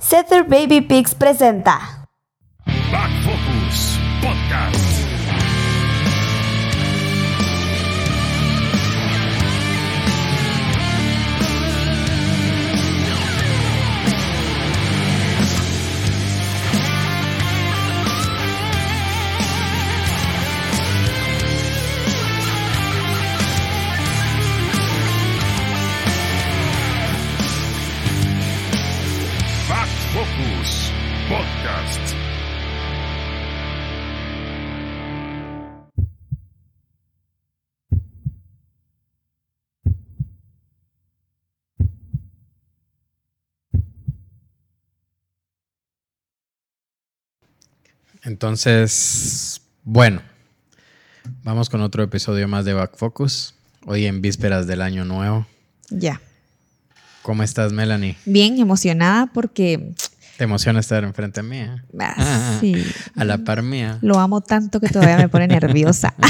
Setter Baby Pigs presenta Back Focus Podcast. Entonces, bueno, vamos con otro episodio más de Back Focus. Hoy en vísperas del año nuevo. Ya. ¿Cómo estás, Melanie? Bien emocionada porque ¿Te emociona estar enfrente mía? ah, sí, A la par mía. lo amo tanto que todavía me pone nerviosa.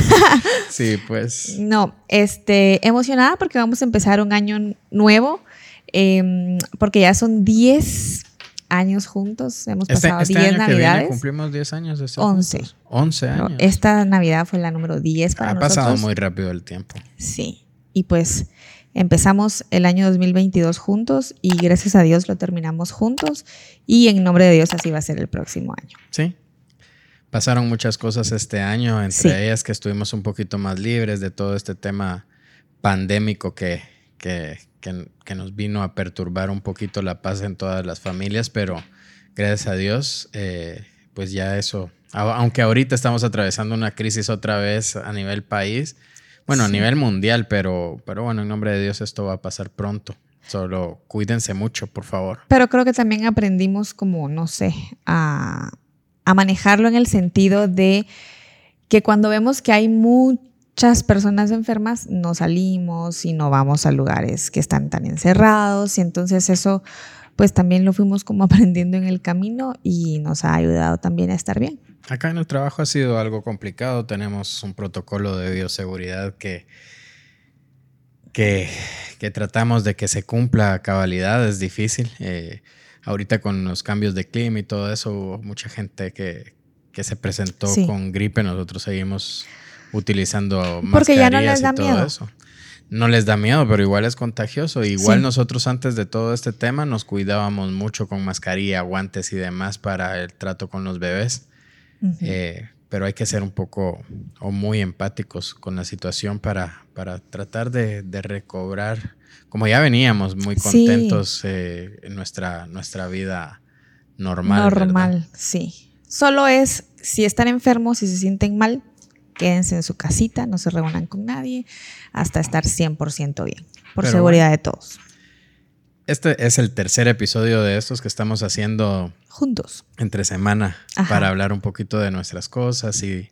Sí, pues. No, este, emocionada porque vamos a empezar un año nuevo, em, porque ya son 10 años juntos, hemos Este, pasado este 10 año que viene navidades. cumplimos 10 años de estar 11. juntos. 11 No, años. esta Navidad fue la número 10 para ha nosotros. pasado muy rápido el tiempo. Sí, y pues empezamos el año 2022 juntos y gracias a Dios lo terminamos juntos y en nombre de Dios así va a ser el próximo año. Sí. Pasaron muchas cosas este año, entre Sí. ellas que estuvimos un poquito más libres de todo este tema pandémico que, que, que- que nos vino a perturbar un poquito la paz en todas las familias, pero gracias a Dios, eh, pues ya eso, a- aunque ahorita estamos atravesando una crisis otra vez a nivel país, bueno, a Sí. nivel mundial, pero, pero bueno, en nombre de Dios esto va a pasar pronto. Solo cuídense mucho, por favor. Pero creo que también aprendimos como, no sé, a, a manejarlo en el sentido de que cuando vemos que hay muchas personas enfermas, no salimos y no vamos a lugares que están tan encerrados y entonces eso pues también lo fuimos como aprendiendo en el camino y nos ha ayudado también a estar bien. Acá en el trabajo ha sido algo complicado. Tenemos un protocolo de bioseguridad que, que, que tratamos de que se cumpla a cabalidad. Es difícil. Eh, ahorita con los cambios de clima y todo eso, hubo mucha gente que, que se presentó Sí. con gripe. Nosotros seguimos utilizando Porque ya no mascarillas les da y todo miedo. eso. No les da miedo, pero igual es contagioso. Igual Sí. nosotros antes de todo este tema nos cuidábamos mucho con mascarilla, guantes y demás para el trato con los bebés. Eh, pero hay que ser un poco o muy empáticos con la situación para, para tratar de, de recobrar, como ya veníamos muy Sí. contentos eh, en nuestra, nuestra vida normal. ¿verdad? Normal, sí. Solo es si están enfermos y se sienten mal, quédense en su casita, no se reúnan con nadie hasta estar 100% bien, por Pero seguridad de todos. Este es el tercer episodio de estos que estamos haciendo Juntos. entre semana Ajá. para hablar un poquito de nuestras cosas y,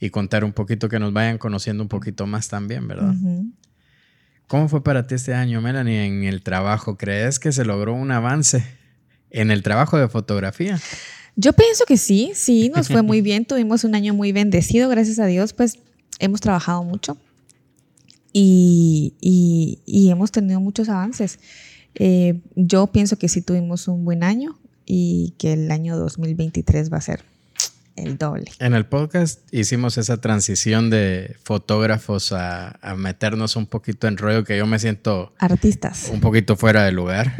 y contar un poquito que nos vayan conociendo un poquito más también, ¿verdad? ¿Cómo fue para ti este año, Melanie, en el trabajo? ¿Crees que se logró un avance en el trabajo de fotografía? Yo pienso que sí, sí, nos fue muy bien, tuvimos un año muy bendecido, gracias a Dios, pues hemos trabajado mucho y, y- y hemos tenido muchos avances. Eh, yo pienso que sí tuvimos un buen año y que el año 2023 va a ser el doble. En el podcast hicimos esa transición de fotógrafos a, a meternos un poquito en rollo que yo me siento Artistas. un poquito fuera de lugar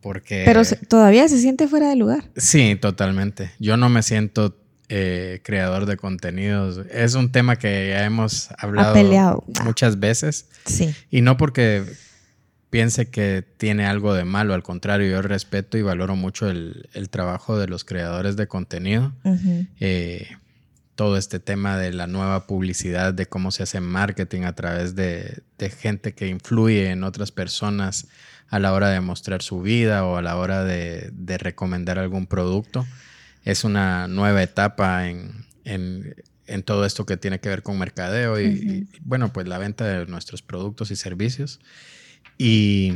porque... Pero todavía se siente fuera de lugar. Sí, totalmente. Yo no me siento eh, creador de contenidos. Es un tema que ya hemos hablado peleado. muchas veces. Sí. Y no porque piense que tiene algo de malo, al contrario, yo respeto y valoro mucho el, el trabajo de los creadores de contenido. Eh, todo este tema de la nueva publicidad, de cómo se hace marketing a través de, de gente que influye en otras personas a la hora de mostrar su vida o a la hora de, de recomendar algún producto. Es una nueva etapa en, en- en todo esto que tiene que ver con mercadeo y, y, bueno, pues la venta de nuestros productos y servicios. Y,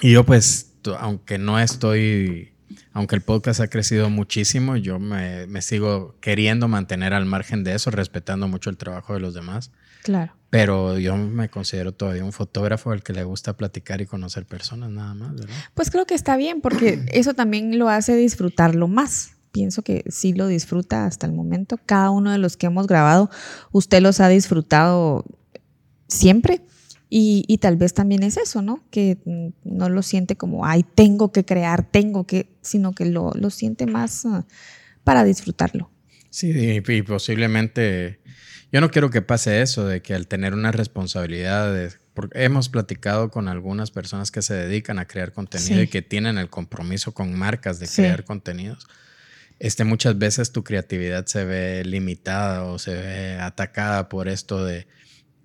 y yo pues, aunque no estoy aunque el podcast ha crecido muchísimo, yo me, me sigo queriendo mantener al margen de eso, respetando mucho el trabajo de los demás. Claro. Pero yo me considero todavía un fotógrafo al que le gusta platicar y conocer personas nada más, ¿verdad? Pues creo que está bien porque eso también lo hace disfrutarlo más. Pienso que sí lo disfruta hasta el momento. Cada uno de los que hemos grabado, usted los ha disfrutado siempre. Y, y tal vez también es eso, ¿no? Que no lo siente como, ay, tengo que crear, tengo que, sino que lo, lo siente más ah, para disfrutarlo. Sí, y, y posiblemente yo no quiero que pase eso, de que al tener una responsabilidad, de- porque hemos platicado con algunas personas que se dedican a crear contenido Sí. y que tienen el compromiso con marcas de Sí. crear contenidos. Este, muchas veces tu creatividad se ve limitada o se ve atacada por esto de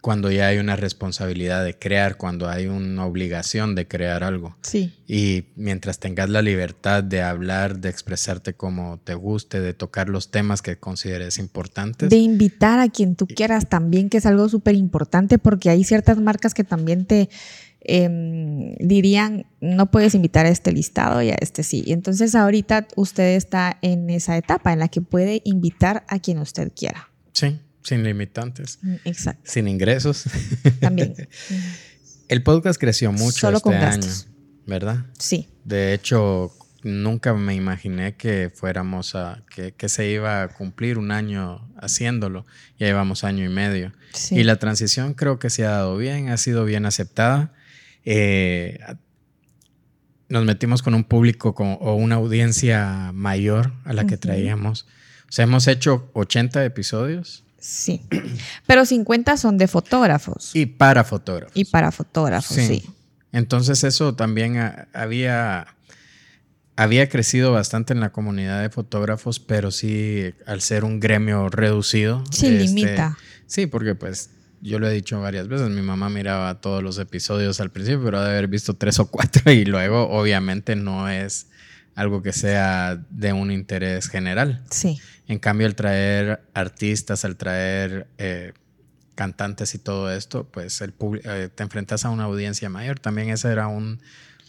cuando ya hay una responsabilidad de crear, cuando hay una obligación de crear algo. Sí. Y mientras tengas la libertad de hablar, de expresarte como te guste, de tocar los temas que consideres importantes. De invitar a quien tú quieras también, que es algo súper importante porque hay ciertas marcas que también te em, dirían, no puedes invitar a este listado y a este sí. Y entonces ahorita usted está en esa etapa en la que puede invitar a quien usted quiera. Sí, sin limitantes, Mm, Exacto. sin ingresos. También. El podcast creció mucho Solo este con año, gastos. ¿verdad? Sí. De hecho, nunca me imaginé que fuéramos a, que, que se iba a cumplir un año haciéndolo. Ya llevamos año y medio. Sí. Y la transición creo que se ha dado bien, ha sido bien aceptada. Eh, nos metimos con un público con- o una audiencia mayor a la que traíamos. O sea, hemos hecho 80 episodios Sí. Pero 50 son de fotógrafos y para fotógrafos. y para fotógrafos, sí. Entonces eso también ah, había, había crecido bastante en la comunidad de fotógrafos, pero sí al ser un gremio reducido. Sí, este, limita. Sí, porque pues yo lo he dicho varias veces, mi mamá miraba todos los episodios al principio, pero ha de haber visto tres o cuatro y luego obviamente no es algo que sea de un interés general. Sí. En cambio, al traer artistas, al traer eh, cantantes y todo esto, pues el eh, te enfrentas a una audiencia mayor. También ese era un,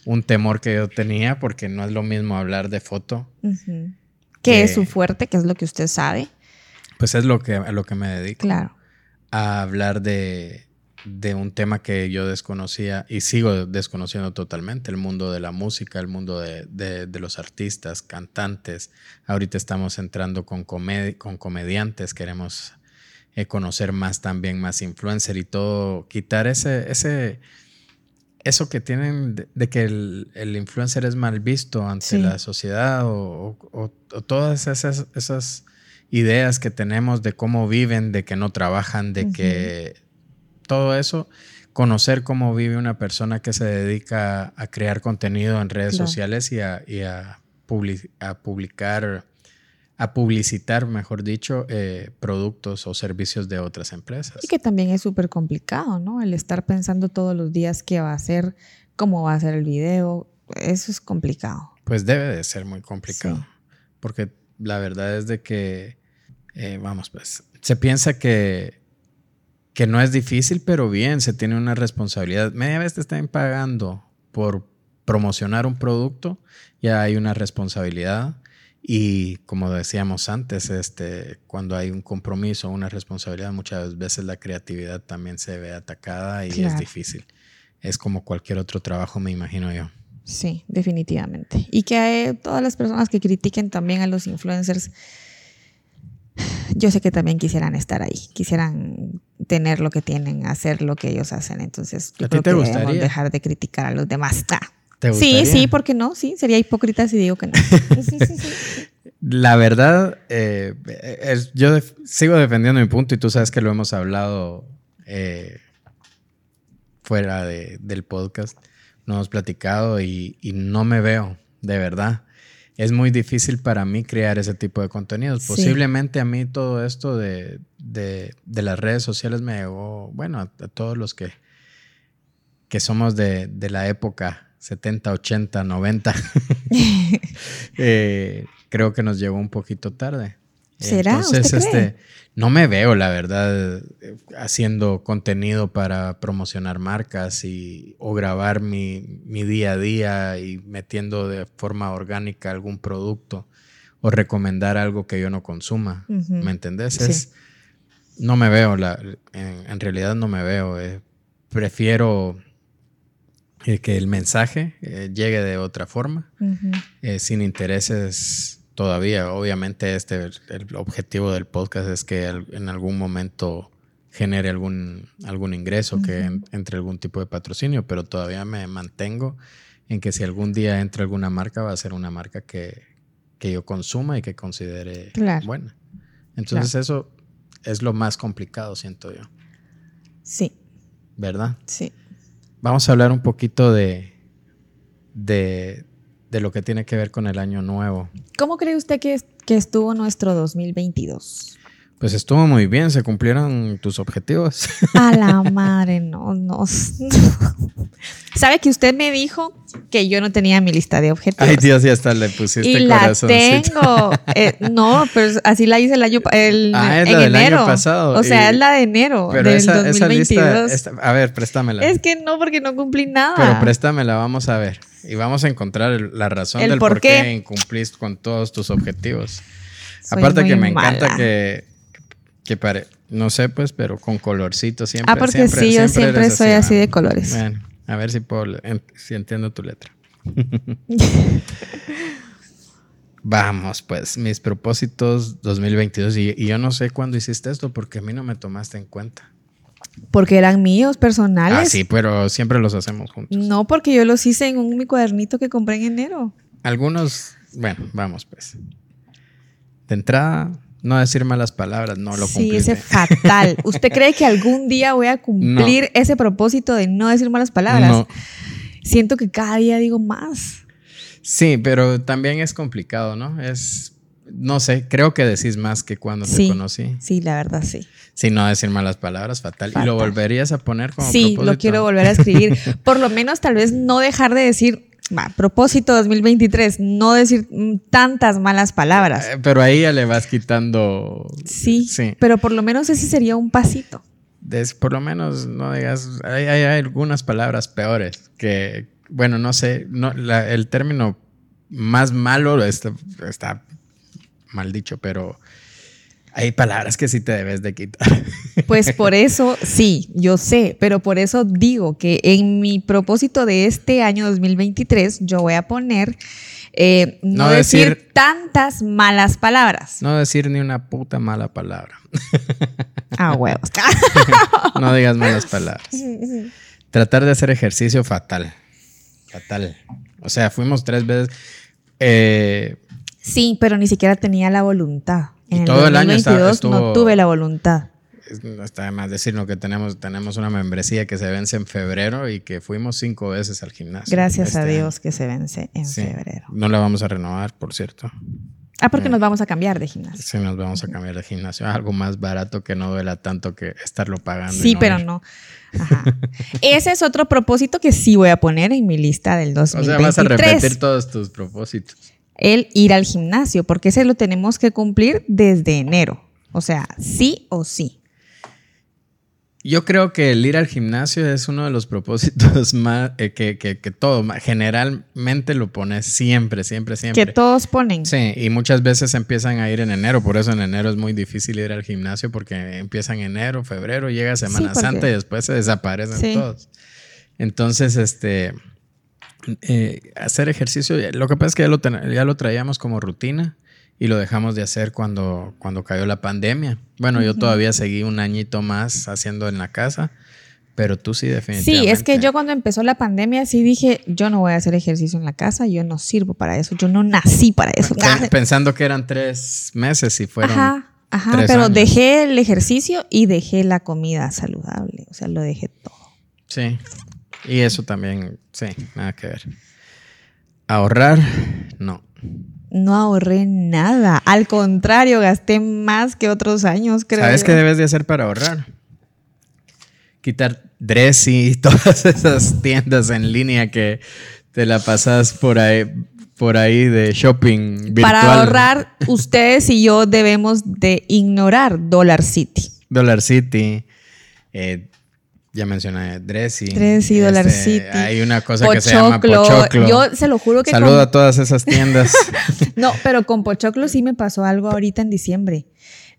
un temor que yo tenía, porque no es lo mismo hablar de foto, Ujú. Que es Eh, su fuerte, que es lo que usted sabe. pues es lo que, a lo que me dedico. Claro. A hablar de, de un tema que yo desconocía y sigo desconociendo totalmente, el mundo de la música, el mundo de, de- de los artistas, cantantes. Ahorita estamos entrando con, comedi- con comediantes, queremos eh, conocer más también, más influencer y todo, quitar ese, ese, eso que tienen de, de que el, el influencer es mal visto ante Sí. la sociedad o, o- todas esas, esas ideas que tenemos de cómo viven, de que no trabajan, de que todo eso, conocer cómo vive una persona que se dedica a crear contenido en redes Claro. sociales y a, y a publi- a publicar, a publicitar, mejor dicho, eh, productos o servicios de otras empresas. Y que también es súper complicado, ¿no? El estar pensando todos los días qué va a hacer, cómo va a ser el video. Eso es complicado. Pues debe de ser muy complicado. Sí. Porque la verdad es de que, eh, vamos, pues, se piensa que, que no es difícil, pero bien, se tiene una responsabilidad. Media vez te están pagando por promocionar un producto, ya hay una responsabilidad. Y como decíamos antes, este, cuando hay un compromiso, una responsabilidad, muchas veces la creatividad también se ve atacada y es difícil. Es como cualquier otro trabajo, me imagino yo. Sí, definitivamente. Y que eh, todas las personas que critiquen también a los influencers, yo sé que también quisieran estar ahí, quisieran tener lo que tienen, hacer lo que ellos hacen. Entonces, yo ¿A ti creo te que debemos dejar de criticar a los demás. Nah. ¿Te Sí, sí, ¿por qué no? Sí, sería hipócrita si digo que no. Sí, sí, sí. La verdad, eh, es- yo def- sigo defendiendo mi punto y tú sabes que lo hemos hablado eh, fuera de- del podcast, no hemos platicado y, y no me veo, de verdad. Es muy difícil para mí crear ese tipo de contenidos. Sí. Posiblemente a mí todo esto de, de- de las redes sociales me llegó, bueno, a, a todos los que, que somos de, de la época 70, 80, 90. eh, creo que nos llegó un poquito tarde. ¿Será? ¿Usted cree? este, no me veo, la verdad, haciendo contenido para promocionar marcas y, o grabar mi, mi día a día y metiendo de forma orgánica algún producto o recomendar algo que yo no consuma. ¿Me entendés? Sí. Es, no me veo, la, en, en realidad no me veo. eh, prefiero eh, que el mensaje eh, llegue de otra forma, eh, sin intereses todavía. Obviamente este, el, objetivo del podcast es que en algún momento genere algún, algún ingreso, que en- entre algún tipo de patrocinio, pero todavía me mantengo en que si algún día entra alguna marca, va a ser una marca que, que yo consuma y que considere Claro. buena. Entonces eso es lo más complicado, siento yo, Sí, ¿verdad? sí. Vamos a hablar un poquito de, de, de lo que tiene que ver con el año nuevo. ¿Cómo cree usted que, que estuvo nuestro 2022? Pues estuvo muy bien, se cumplieron tus objetivos. A la madre, no, no. ¿Sabe que usted me dijo que yo no tenía mi lista de objetivos? Ay Dios, ya hasta le pusiste y la tengo. Eh, no, pero así la hice el año el, Ah, es en la del año enero. pasado, O sea, y- es la de enero Pero del esa, esa 2022. lista, esta- a ver, préstamela. Es que no, porque no cumplí nada. Pero préstamela, vamos a ver. Y vamos a encontrar el- la razón El del por qué qué. incumpliste con todos tus objetivos. Soy Aparte que me encanta que, que pare, no sé pues, pero con colorcito siempre. Ah, porque siempre, sí, yo siempre soy así de colores. Bueno, a ver si puedo, si entiendo tu letra. Vamos, pues, mis propósitos 2022. Y, y yo no sé cuándo hiciste esto porque a mí no me tomaste en cuenta. Porque eran míos, personales. Ah, sí, pero siempre los hacemos juntos. No, porque yo los hice en un mi cuadernito que compré en enero. Algunos, bueno, vamos pues. De entrada, no decir malas palabras, no lo sí, cumpliste. ese fatal. ¿Usted cree que algún día voy a cumplir ese propósito de no decir malas palabras? No. Siento que cada día digo más. Sí, pero también es complicado, ¿no? Es, no sé, creo que decís más que cuando Sí. te conocí. Sí, la verdad, sí. Si no decir malas palabras, fatal. ¿Y Fatal. lo volverías a poner como Sí, propósito? lo quiero volver a escribir. Por lo menos tal vez no dejar de decir, va, propósito 2023, no decir mm, tantas malas palabras. Eh, Pero ahí ya le vas quitando... Sí, Sí. pero por lo menos ese sería un pasito. Por lo menos no digas... Hay, hay- hay algunas palabras peores que... Bueno, no sé. No, la- el término más malo está, está mal dicho, pero... Hay palabras que sí te debes de quitar. Pues por eso, sí, yo sé, pero por eso digo que en mi propósito de este año 2023 yo voy a poner eh, no, No decir, decir- tantas malas palabras. No decir ni una puta mala palabra. Ah, huevos. No digas malas palabras. Tratar de hacer ejercicio fatal. Fatal. O sea, fuimos tres veces. eh, sí, pero ni siquiera tenía la voluntad. En Y el todo el año 2022 no tuve la voluntad. no está de más decirlo que tenemos, tenemos una membresía que se vence en febrero y que fuimos cinco veces al gimnasio. Gracias a este Dios que se vence en. Sí. febrero. No la vamos a renovar, por cierto. Ah, porque nos vamos a cambiar de gimnasio. Sí, nos vamos a cambiar de gimnasio. Algo más barato que no duela tanto que estarlo pagando. Sí, pero ir. no. Ajá. Ese es otro propósito que sí voy a poner en mi lista del O 2023. sea, vas a repetir todos tus propósitos. El ir al gimnasio, porque ese lo tenemos que cumplir desde enero. O sea, sí o sí. Yo creo que el ir al gimnasio es uno de los propósitos más eh, que, que, que todo, generalmente lo pones siempre, siempre, siempre. Que todos ponen. Sí, y muchas veces empiezan a ir en enero, por eso en enero es muy difícil ir al gimnasio porque empiezan enero, febrero, llega Semana Santa y después se desaparecen Sí. todos. Entonces, este, eh, hacer ejercicio, lo que pasa es que ya lo, ya lo traíamos como rutina y lo dejamos de hacer cuando, cuando cayó la pandemia. Bueno, yo todavía seguí un añito más haciendo en la casa, pero tú sí definitivamente. Sí, es que yo cuando empezó la pandemia sí dije, yo no voy a hacer ejercicio en la casa, yo no sirvo para eso, yo no nací para eso. Pen- Pensando que eran tres meses y fueron Ajá, ajá, tres pero años. dejé el ejercicio y dejé la comida saludable, o sea, lo dejé todo. Sí. Y eso también, sí, nada que ver. Ahorrar, no. No ahorré nada, al contrario, gasté más que otros años, creo. ¿Sabes yo. qué debes de hacer para ahorrar? Quitar Dressy y todas esas tiendas en línea que te la pasas por ahí por ahí de shopping virtual. Para ahorrar, ustedes y yo debemos de ignorar Dollar City. Dollar City. eh, ya mencioné Dressy. Dressy, Dollar City. Hay una cosa que se llama Pochoclo. Pochoclo. Yo se lo juro que Saludo con- a todas esas tiendas. No, pero con Pochoclo sí me pasó algo ahorita en diciembre,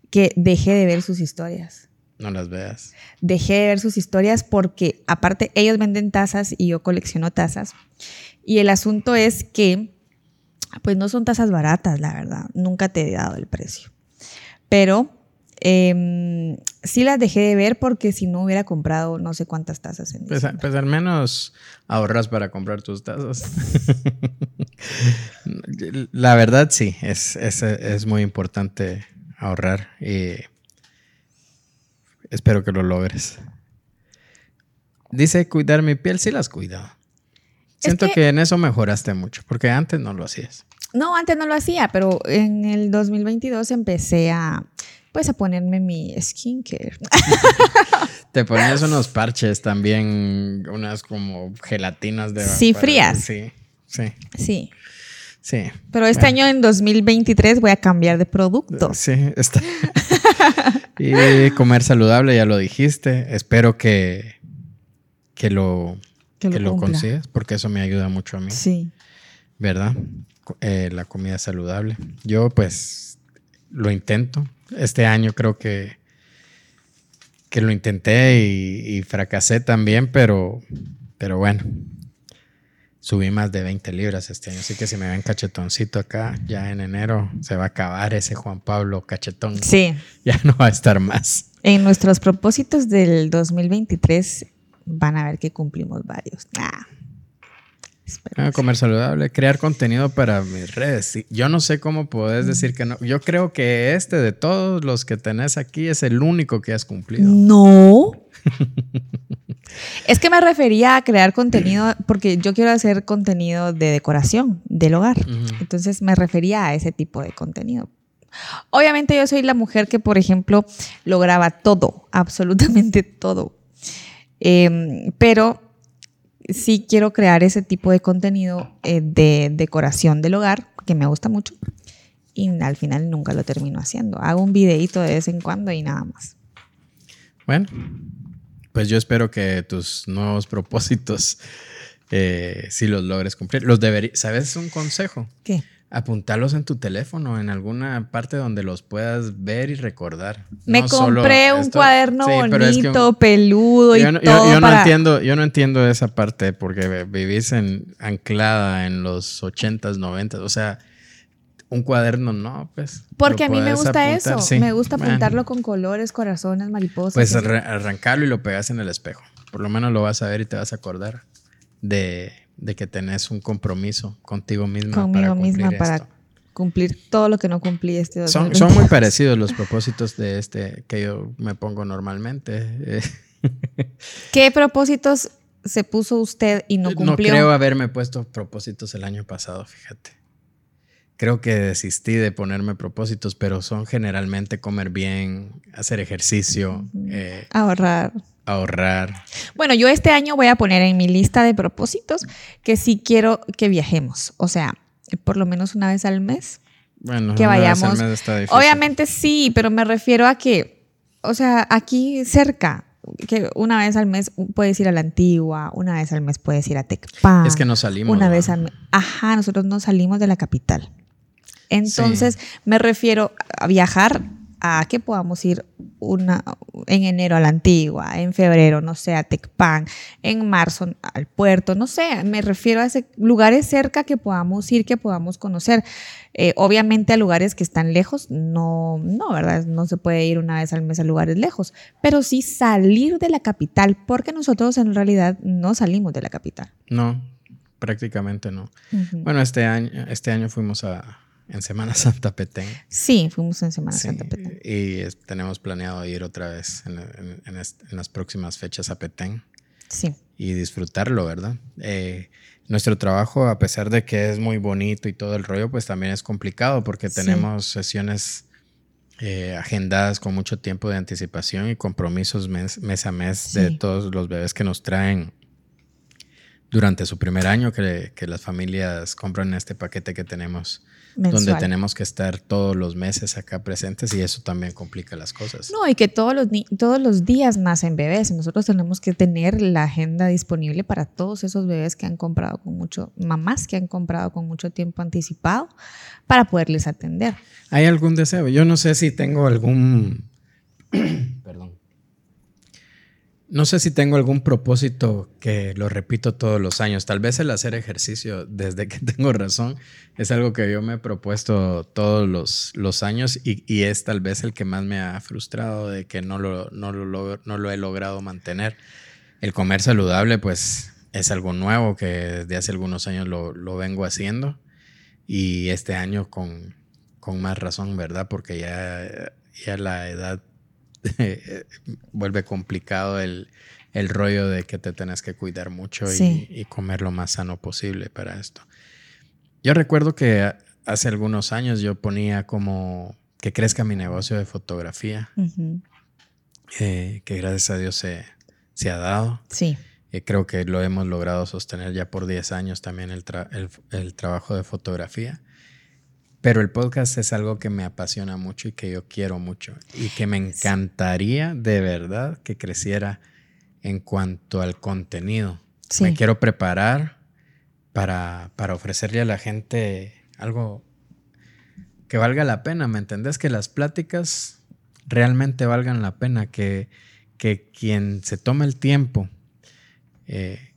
que dejé de ver sus historias. no las veas. Dejé de ver sus historias porque aparte ellos venden tazas y yo colecciono tazas. Y el asunto es que, pues no son tazas baratas, la verdad. Nunca te he dado el precio. Pero em, sí las dejé de ver porque si no hubiera comprado no sé cuántas tazas en Pues, pues al menos ahorras para comprar tus tazas. La verdad sí, es, es, es muy importante ahorrar y espero que lo logres. Dice cuidar mi piel, sí las cuido. Siento que- que... en eso mejoraste mucho, porque antes no lo hacías. No, antes no lo hacía, pero en el 2022 empecé a, pues, a ponerme mi skincare. Te ponías unos parches también, unas como gelatinas de... Sí, para- frías. Sí, sí, Sí. sí. Pero este año, en 2023, voy a cambiar de producto. Sí, está. y comer saludable, ya lo dijiste. Espero que, que lo, Que que lo consigas, porque eso me ayuda mucho a mí, Sí. ¿verdad? Eh, la comida saludable. Yo, pues, lo intento. Este año creo que, que lo intenté y, y fracasé también, pero, pero bueno. Subí más de 20 libras este año, así que si me ven cachetoncito acá, ya en enero se va a acabar ese Juan Pablo cachetón. Sí. Ya no va a estar más. En nuestros propósitos del 2023 van a ver que cumplimos varios. Ah. Ah, comer saludable, crear contenido para mis redes. Yo no sé cómo podés decir que no. Yo creo que este de todos los que tenés aquí es el único que has cumplido. No. es que me refería a crear contenido porque yo quiero hacer contenido de decoración del hogar. Entonces me refería a ese tipo de contenido. Obviamente yo soy la mujer que, por ejemplo, lograba todo, absolutamente todo. Em, pero sí quiero crear ese tipo de contenido eh, de decoración del hogar, que me gusta mucho. Y al final nunca lo termino haciendo. Hago un videíto de vez en cuando y nada más. Bueno, pues yo espero que tus nuevos propósitos eh, si los logres cumplir. Los deberías. ¿Sabes un consejo? ¿Qué? Apuntarlos en tu teléfono, en alguna parte donde los puedas ver y recordar. Me No compré un esto- cuaderno Sí, pero es que bonito, peludo y yo, no, yo- todo yo no para... entiendo, yo no entiendo esa parte porque vivís en, anclada en los 80s, 90s. O sea, un cuaderno no, pues. Porque a mí me gusta apuntar, eso. sí. Me gusta apuntarlo con colores, corazones, mariposas. Pues arrancarlo y lo pegas en el espejo. Por lo menos lo vas a ver y te vas a acordar de, de que tenés un compromiso contigo misma. para conmigo cumplir misma para esto. cumplir todo lo que no cumplí este Son, 2022. son muy parecidos los propósitos de este que yo me pongo normalmente. ¿Qué propósitos se puso usted y no No cumplió? creo haberme puesto propósitos el año pasado, fíjate. Creo que desistí de ponerme propósitos, pero son generalmente comer bien, hacer ejercicio, eh, Ahorrar. Ahorrar. Bueno, yo este año voy a poner en mi lista de propósitos que sí quiero que viajemos. O sea, por lo menos una vez al mes. Bueno, Que una vez al vayamos. mes está difícil. Obviamente sí, pero me refiero a que, o sea, aquí cerca, que una vez al mes puedes ir a la antigua, una vez al mes puedes ir a Tecpan. Es que no salimos. Una vez al mes. Ajá, nosotros no salimos de la capital. Entonces, me refiero a viajar a que podamos ir una, en enero a la antigua, en febrero, no sé, a Tecpan, en marzo al puerto, no sé, me refiero a ese, lugares cerca que podamos ir, que podamos conocer. Eh, obviamente a lugares que están lejos, no, no, ¿verdad? No se puede ir una vez al mes a lugares lejos, pero sí salir de la capital, porque nosotros en realidad no salimos de la capital. No, prácticamente no. Bueno, este año, este año fuimos a, en Semana Santa Petén. Sí, fuimos en Semana Sí, Santa. Petén. y es- tenemos planeado ir otra vez en, en- en est- en las próximas fechas a Petén. Sí. y disfrutarlo, ¿verdad? Eh, nuestro trabajo, a pesar de que es muy bonito y todo el rollo, pues también es complicado porque Sí. tenemos sesiones eh, agendadas con mucho tiempo de anticipación y compromisos mes, mes a mes de Sí. todos los bebés que nos traen durante su primer año que, que las familias compran este paquete que tenemos donde tenemos que estar todos los meses acá presentes y eso también complica las cosas. No, y que todos los, todos los días nacen bebés. Nosotros tenemos que tener la agenda disponible para todos esos bebés que han comprado con mucho, mamás que han comprado con mucho tiempo anticipado para poderles atender. ¿Hay algún deseo? Yo no sé si tengo algún... Perdón. No sé si tengo algún propósito que lo repito todos los años. Tal vez el hacer ejercicio desde que tengo razón es algo que yo me he propuesto todos los, los años y, y es tal vez el que más me ha frustrado de que no lo, no, lo, no lo he logrado mantener. El comer saludable pues es algo nuevo que desde hace algunos años lo, lo vengo haciendo y este año con, con más razón, ¿verdad? Porque ya, ya la edad vuelve complicado el, el rollo de que te tenés que cuidar mucho y- Sí. y, comer lo más sano posible para esto. Yo recuerdo que a- hace algunos años yo ponía como que crezca mi negocio de fotografía, Ujú. eh, que gracias a Dios se, se ha dado. Sí, Eh, creo que lo hemos logrado sostener ya por 10 años también el, tra- el- el trabajo de fotografía. Pero el podcast es algo que me apasiona mucho y que yo quiero mucho. Y que me encantaría de verdad que creciera en cuanto al contenido. Sí. Me quiero preparar para, para ofrecerle a la gente algo que valga la pena, ¿me entendés? Que las pláticas realmente valgan la pena, que, que quien se tome el tiempo eh,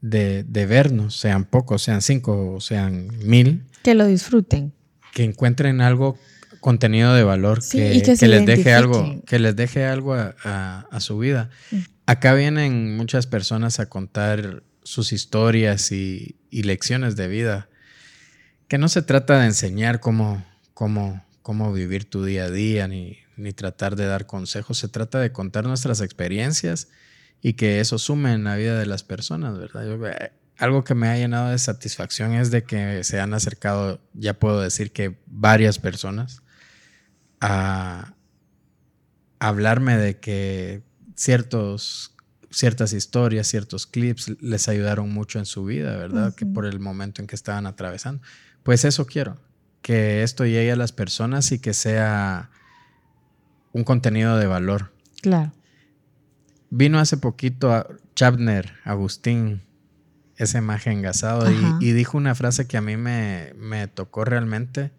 de, de vernos, sean pocos, sean cinco o sean mil, que lo disfruten. Que encuentren algo, contenido de valor, Sí, que, les deje algo, que les deje algo a, a- a su vida. Mm. Acá vienen muchas personas a contar sus historias y, y lecciones de vida, que no se trata de enseñar cómo, cómo, cómo vivir tu día a día, ni, ni tratar de dar consejos, se trata de contar nuestras experiencias y que eso sume en la vida de las personas, ¿verdad? Yo, eh, algo que me ha llenado de satisfacción es de que se han acercado, ya puedo decir que varias personas, a, hablarme de que ciertos, ciertas historias, ciertos clips les ayudaron mucho en su vida, ¿verdad? Que por el momento en que estaban atravesando. Pues eso quiero, que esto llegue a las personas y que sea un contenido de valor. Claro. Vino hace poquito a Chapner, Agustín, ese maje engasado, Ajá. y, y dijo una frase que a mí me, me tocó realmente,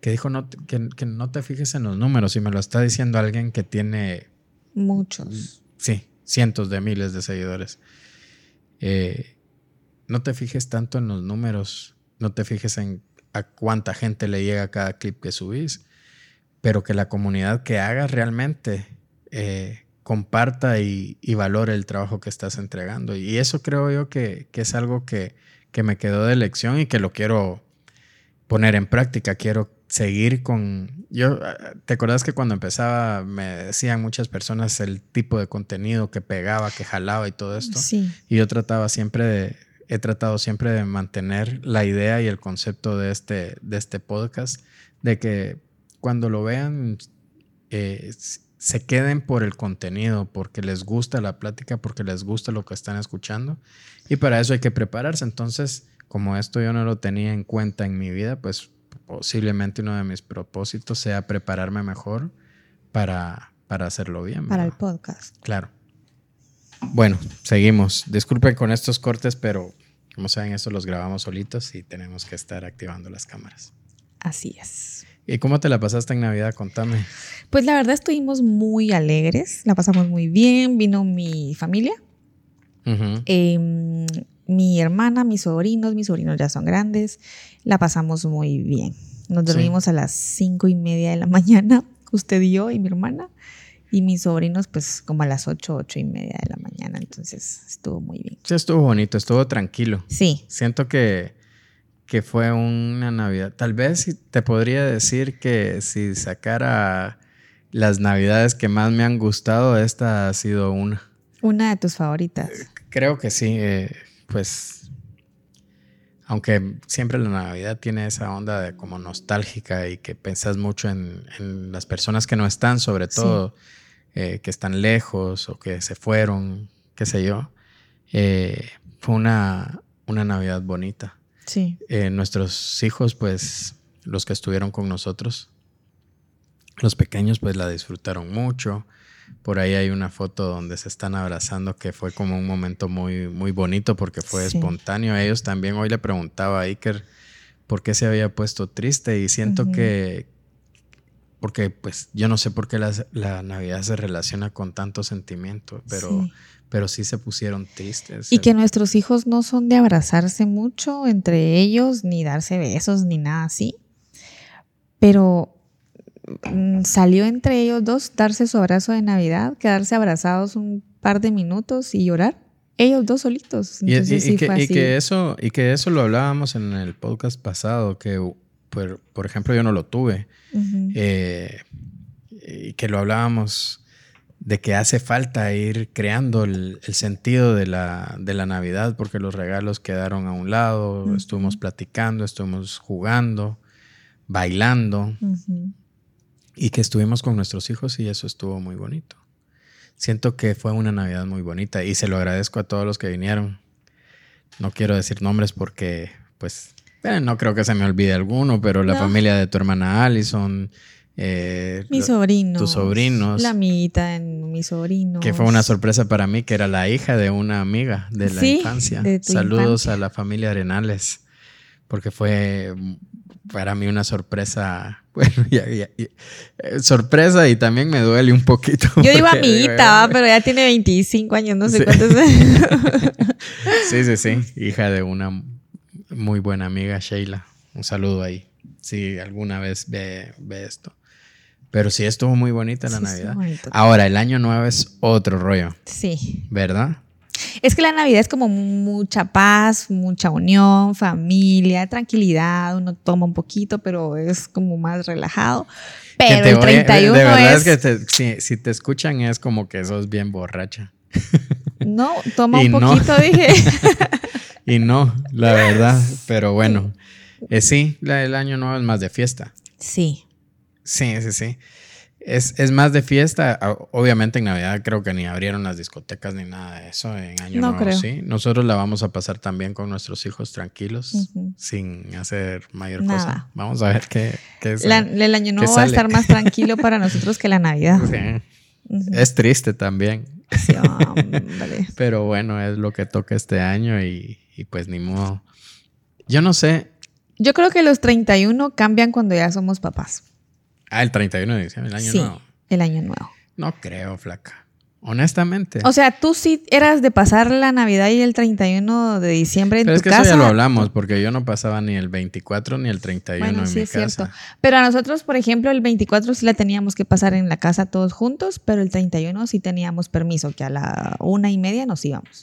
que dijo no, que no te fijes en los números, y me lo está diciendo alguien que tiene, Muchos. sí, cientos de miles de seguidores. Eh, no te fijes tanto en los números, no te fijes en a cuánta gente le llega cada clip que subís, pero que la comunidad que hagas realmente eh, comparta y, y valore el trabajo que estás entregando. Y eso creo yo que, que es algo que, que me quedó de lección y que lo quiero poner en práctica. Quiero seguir con... Yo, ¿te acuerdas que cuando empezaba me decían muchas personas el tipo de contenido que pegaba, que jalaba y todo esto? Sí. Y yo trataba siempre de, he tratado siempre de mantener la idea y el concepto de este, de este podcast, de que cuando lo vean eh, se queden por el contenido, porque les gusta la plática, porque les gusta lo que están escuchando. Y para eso hay que prepararse. Entonces, como esto yo no lo tenía en cuenta en mi vida, pues posiblemente uno de mis propósitos sea prepararme mejor para, para hacerlo bien. Para el podcast. Claro. Bueno, seguimos. Disculpen con estos cortes, pero como saben, estos los grabamos solitos y tenemos que estar activando las cámaras. Así es. ¿Y cómo te la pasaste en Navidad? Contame. Pues la verdad estuvimos muy alegres, la pasamos muy bien, vino mi familia, em, mi hermana, mis sobrinos, mis sobrinos ya son grandes, la pasamos muy bien. Nos Sí. dormimos a las cinco y media de la mañana, usted y yo y mi hermana, y mis sobrinos pues como a las ocho, ocho y media de la mañana, entonces estuvo muy bien. Sí, estuvo bonito, estuvo tranquilo. Sí, Siento que, que fue una Navidad. Tal vez te podría decir que si sacara las Navidades que más me han gustado, esta ha sido una. una de tus favoritas. Creo que sí, eh, pues, aunque siempre la Navidad tiene esa onda de como nostálgica y que pensás mucho en, en las personas que no están, sobre Sí. todo, eh, que están lejos o que se fueron, qué sé yo. Eh, fue una, una Navidad bonita. Sí. Eh, nuestros hijos, pues, los que estuvieron con nosotros, los pequeños, pues la disfrutaron mucho. Por ahí hay una foto donde se están abrazando que fue como un momento muy, muy bonito porque fue Sí. espontáneo. A ellos también hoy le preguntaba a Iker por qué se había puesto triste y siento que, porque pues yo no sé por qué la, la Navidad se relaciona con tanto sentimiento, pero Sí. Pero sí se pusieron tristes. Y que nuestros hijos no son de abrazarse mucho entre ellos, ni darse besos, ni nada así. Pero mm, salió entre ellos dos darse su abrazo de Navidad, quedarse abrazados un par de minutos y llorar. Ellos dos solitos. Y, Entonces y- y sí que, fue y así. que eso, y que eso lo hablábamos en el podcast pasado, que por, por ejemplo yo no lo tuve, eh, y que lo hablábamos de que hace falta ir creando el, el sentido de la, de la Navidad, porque los regalos quedaron a un lado, estuvimos platicando, estuvimos jugando, bailando, y que estuvimos con nuestros hijos y eso estuvo muy bonito. Siento que fue una Navidad muy bonita y se lo agradezco a todos los que vinieron. No quiero decir nombres porque, pues, eh, no creo que se me olvide alguno, pero la No. familia de tu hermana Allison, eh, Mis sobrinos. tus sobrinos. La amiguita de mis sobrinos. que fue una sorpresa para mí, que era la hija de una amiga de la Sí, infancia. de tu Saludos infancia. a la familia Arenales, porque fue para mí una sorpresa, bueno, ya- ya- ya- eh, sorpresa y también me duele un poquito. Yo digo amiguita, pero ya tiene 25 años, no sé Sí. cuántos. Sí, sí, sí, hija de una muy buena amiga, Sheila. Un saludo ahí, si alguna vez ve, ve esto. Pero sí estuvo muy bonita la Sí, Navidad. Ahora, el año nuevo es otro rollo, Sí. ¿verdad? Es que la Navidad es como mucha paz, mucha unión, familia, tranquilidad. Uno toma un poquito, pero es como más relajado. Pero el voy a- de- 31 de, verdad es, es. que te- si, si te escuchan es como que sos bien borracha. No, toma un no. poquito, dije. Y no, la verdad, pero bueno. Eh, sí, la- el año nuevo es más de fiesta. Sí. Sí, sí, sí. Es, es más de fiesta. Obviamente en Navidad creo que ni abrieron las discotecas ni nada de eso. En Año No Nuevo creo. sí. Nosotros la vamos a pasar también con nuestros hijos tranquilos, sin hacer mayor Nada. cosa. Vamos a ver qué, qué. La- el año nuevo va a estar más tranquilo para nosotros que la Navidad. Sí. Es triste también. Sí. Pero bueno, es lo que toca este año y, y pues ni modo. Yo no sé. Yo creo que los 31 cambian cuando ya somos papás. Ah, el 31 de diciembre, el año sí, nuevo. el año nuevo. No creo, flaca. Honestamente. O sea, tú sí eras de pasar la Navidad y el 31 de diciembre en Pero tu es que casa. eso ya lo hablamos, porque yo no pasaba ni el 24 ni el 31 Bueno, en sí mi es casa. cierto. Pero a nosotros, por ejemplo, el 24 sí la teníamos que pasar en la casa todos juntos, pero el 31 sí teníamos permiso, que a la una y media nos íbamos.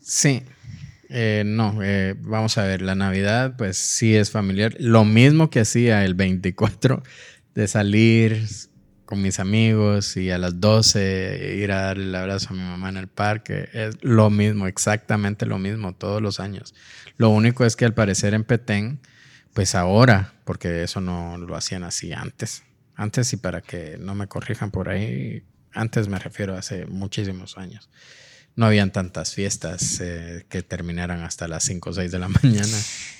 Sí. Eh, no, eh, vamos a ver, la Navidad pues sí es familiar. Lo mismo que hacía el 24 de salir con mis amigos y a las 12 ir a darle el abrazo a mi mamá en el parque. Es lo mismo, exactamente lo mismo todos los años. Lo único es que al parecer en Petén, pues ahora, porque eso no lo hacían así antes. Antes y para que no me corrijan por ahí, antes me refiero a hace muchísimos años no habían tantas fiestas eh, que terminaran hasta las 5 o 6 de la mañana.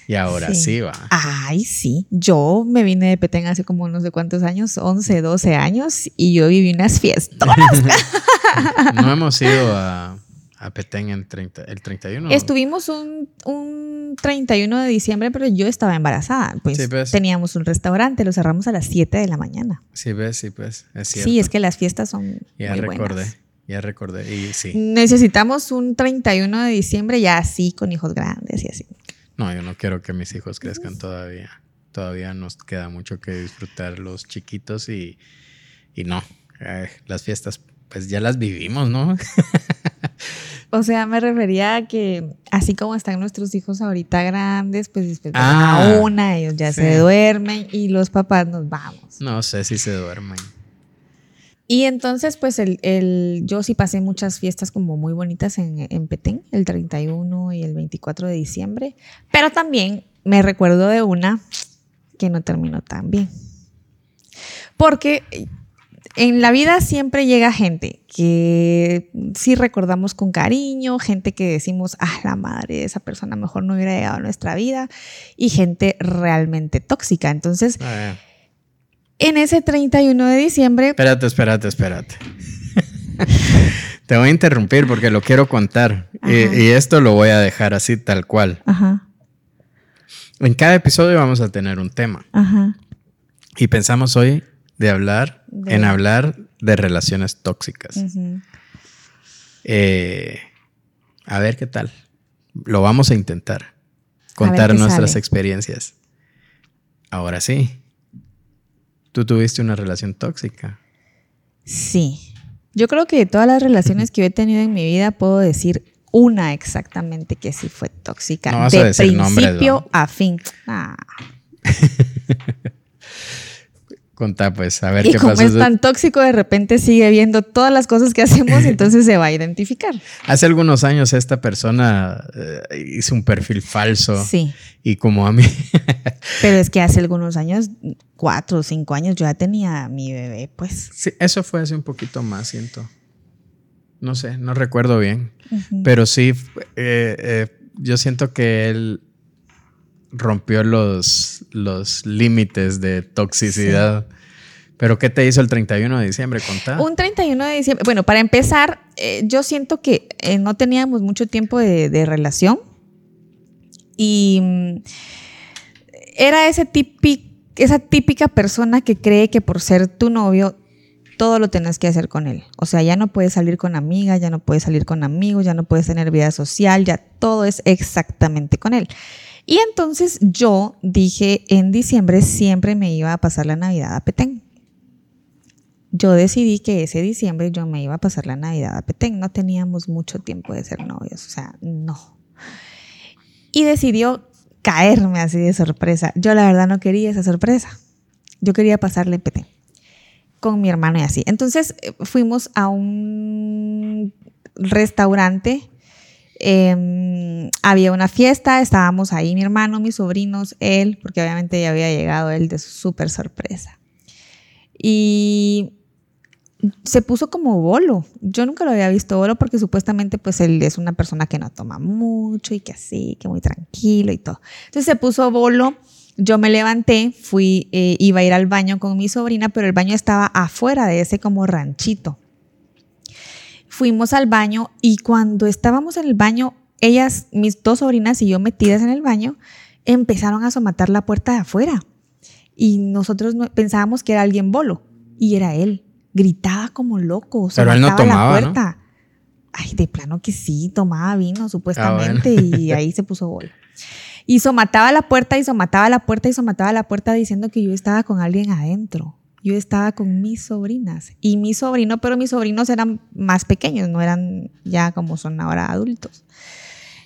Y ahora sí, Sí. va. Ay, sí. Yo me vine de Petén hace como no sé cuántos años, 11, 12 años, y yo viví unas fiestas. No hemos ido a, a Petén en 30, el 31. Estuvimos un, un 31 de diciembre, pero yo estaba embarazada. Pues, Sí, pues. teníamos un restaurante, lo cerramos a las 7 de la mañana. Sí, ves, sí, pues. Es cierto. Sí, es que las fiestas son Ya muy recordé, buenas. Ya recordé. Y sí. Necesitamos un 31 de diciembre ya así, con hijos grandes y así. No, yo no quiero que mis hijos crezcan todavía. Todavía nos queda mucho que disfrutar los chiquitos y, y no. eh, las fiestas, pues ya las vivimos, ¿no? O sea, me refería a que así como están nuestros hijos ahorita grandes, pues después de Ah, una, ellos ya se duermen y los papás nos vamos. No sé si se duermen. Y entonces, pues el, el- yo sí pasé muchas fiestas como muy bonitas en, en Petén, el 31 y el 24 de diciembre, pero también me recuerdo de una que no terminó tan bien. Porque en la vida siempre llega gente que sí recordamos con cariño, gente que decimos, ah, la madre, esa persona mejor no hubiera llegado a nuestra vida, y gente realmente tóxica. Entonces, Ah, en ese 31 de diciembre, Espérate, espérate, espérate. Te voy a interrumpir porque lo quiero contar. Y, esto lo voy a dejar así tal cual. ajá, En cada episodio vamos a tener un tema. ajá, Y pensamos hoy de hablar, De- en hablar de relaciones tóxicas. Eh, a ver qué tal. Lo vamos a intentar. Contar nuestras sale. experiencias. Ahora sí. Tú tuviste una relación tóxica. sí. Yo creo que de todas las relaciones que yo he tenido en mi vida, puedo decir una exactamente que sí fue tóxica. No vas de a decir nombres, principio ¿no? a fin. Ah. Contá, pues, a ver Y qué como es tan tóxico, de repente sigue viendo todas las cosas que hacemos, entonces se va a identificar. Hace algunos años esta persona eh, hizo un perfil falso. Sí, Y como a mí. pero es que hace algunos años, cuatro o cinco años, yo ya tenía a mi bebé, pues. Sí, eso fue hace un poquito más, siento. No sé, no recuerdo bien. Pero sí, eh, eh, yo siento que él rompió los, los límites de toxicidad. Pero ¿qué te hizo el 31 de diciembre? Contá. Un 31 de diciembre. Bueno, para empezar, eh, yo siento que eh, no teníamos mucho tiempo de, de relación. Y mm, era ese típico, esa típica persona que cree que por ser tu novio, todo lo tenés que hacer con él. O sea, ya no puedes salir con amigas, ya no puedes salir con amigos, ya no puedes tener vida social, ya todo es exactamente con él. Y entonces yo dije en diciembre siempre me iba a pasar la Navidad a Petén yo decidí que ese diciembre yo me iba a pasar la Navidad a Petén. No teníamos mucho tiempo de ser novios, o sea, no. Y decidió caerme así de sorpresa. Yo la verdad no quería esa sorpresa. Yo quería pasarle Petén con mi hermano y así. Entonces eh, fuimos a un restaurante. Eh, había una fiesta, estábamos ahí mi hermano, mis sobrinos, él, porque obviamente ya había llegado él de súper sorpresa. Y se puso como bolo. Yo nunca lo había visto bolo porque supuestamente pues él es una persona que no toma mucho y que así, que muy tranquilo y todo. Entonces se puso bolo. Yo me levanté, fui, eh, iba a ir al baño con mi sobrina, pero el baño estaba afuera de ese como ranchito. Fuimos al baño y cuando estábamos en el baño, ellas, mis dos sobrinas y yo metidas en el baño, empezaron a somatar la puerta de afuera. Y nosotros no- pensábamos que era alguien bolo y era él. Gritaba como loco. Pero él no tomaba, la ¿no? puerta. Ay, de plano que sí, tomaba vino supuestamente y ahí se puso bolo. Y somataba la puerta y somataba la puerta y somataba la puerta diciendo que yo estaba con alguien adentro. Yo estaba con mis sobrinas y mi sobrino, pero mis sobrinos eran más pequeños, no eran ya como son ahora adultos.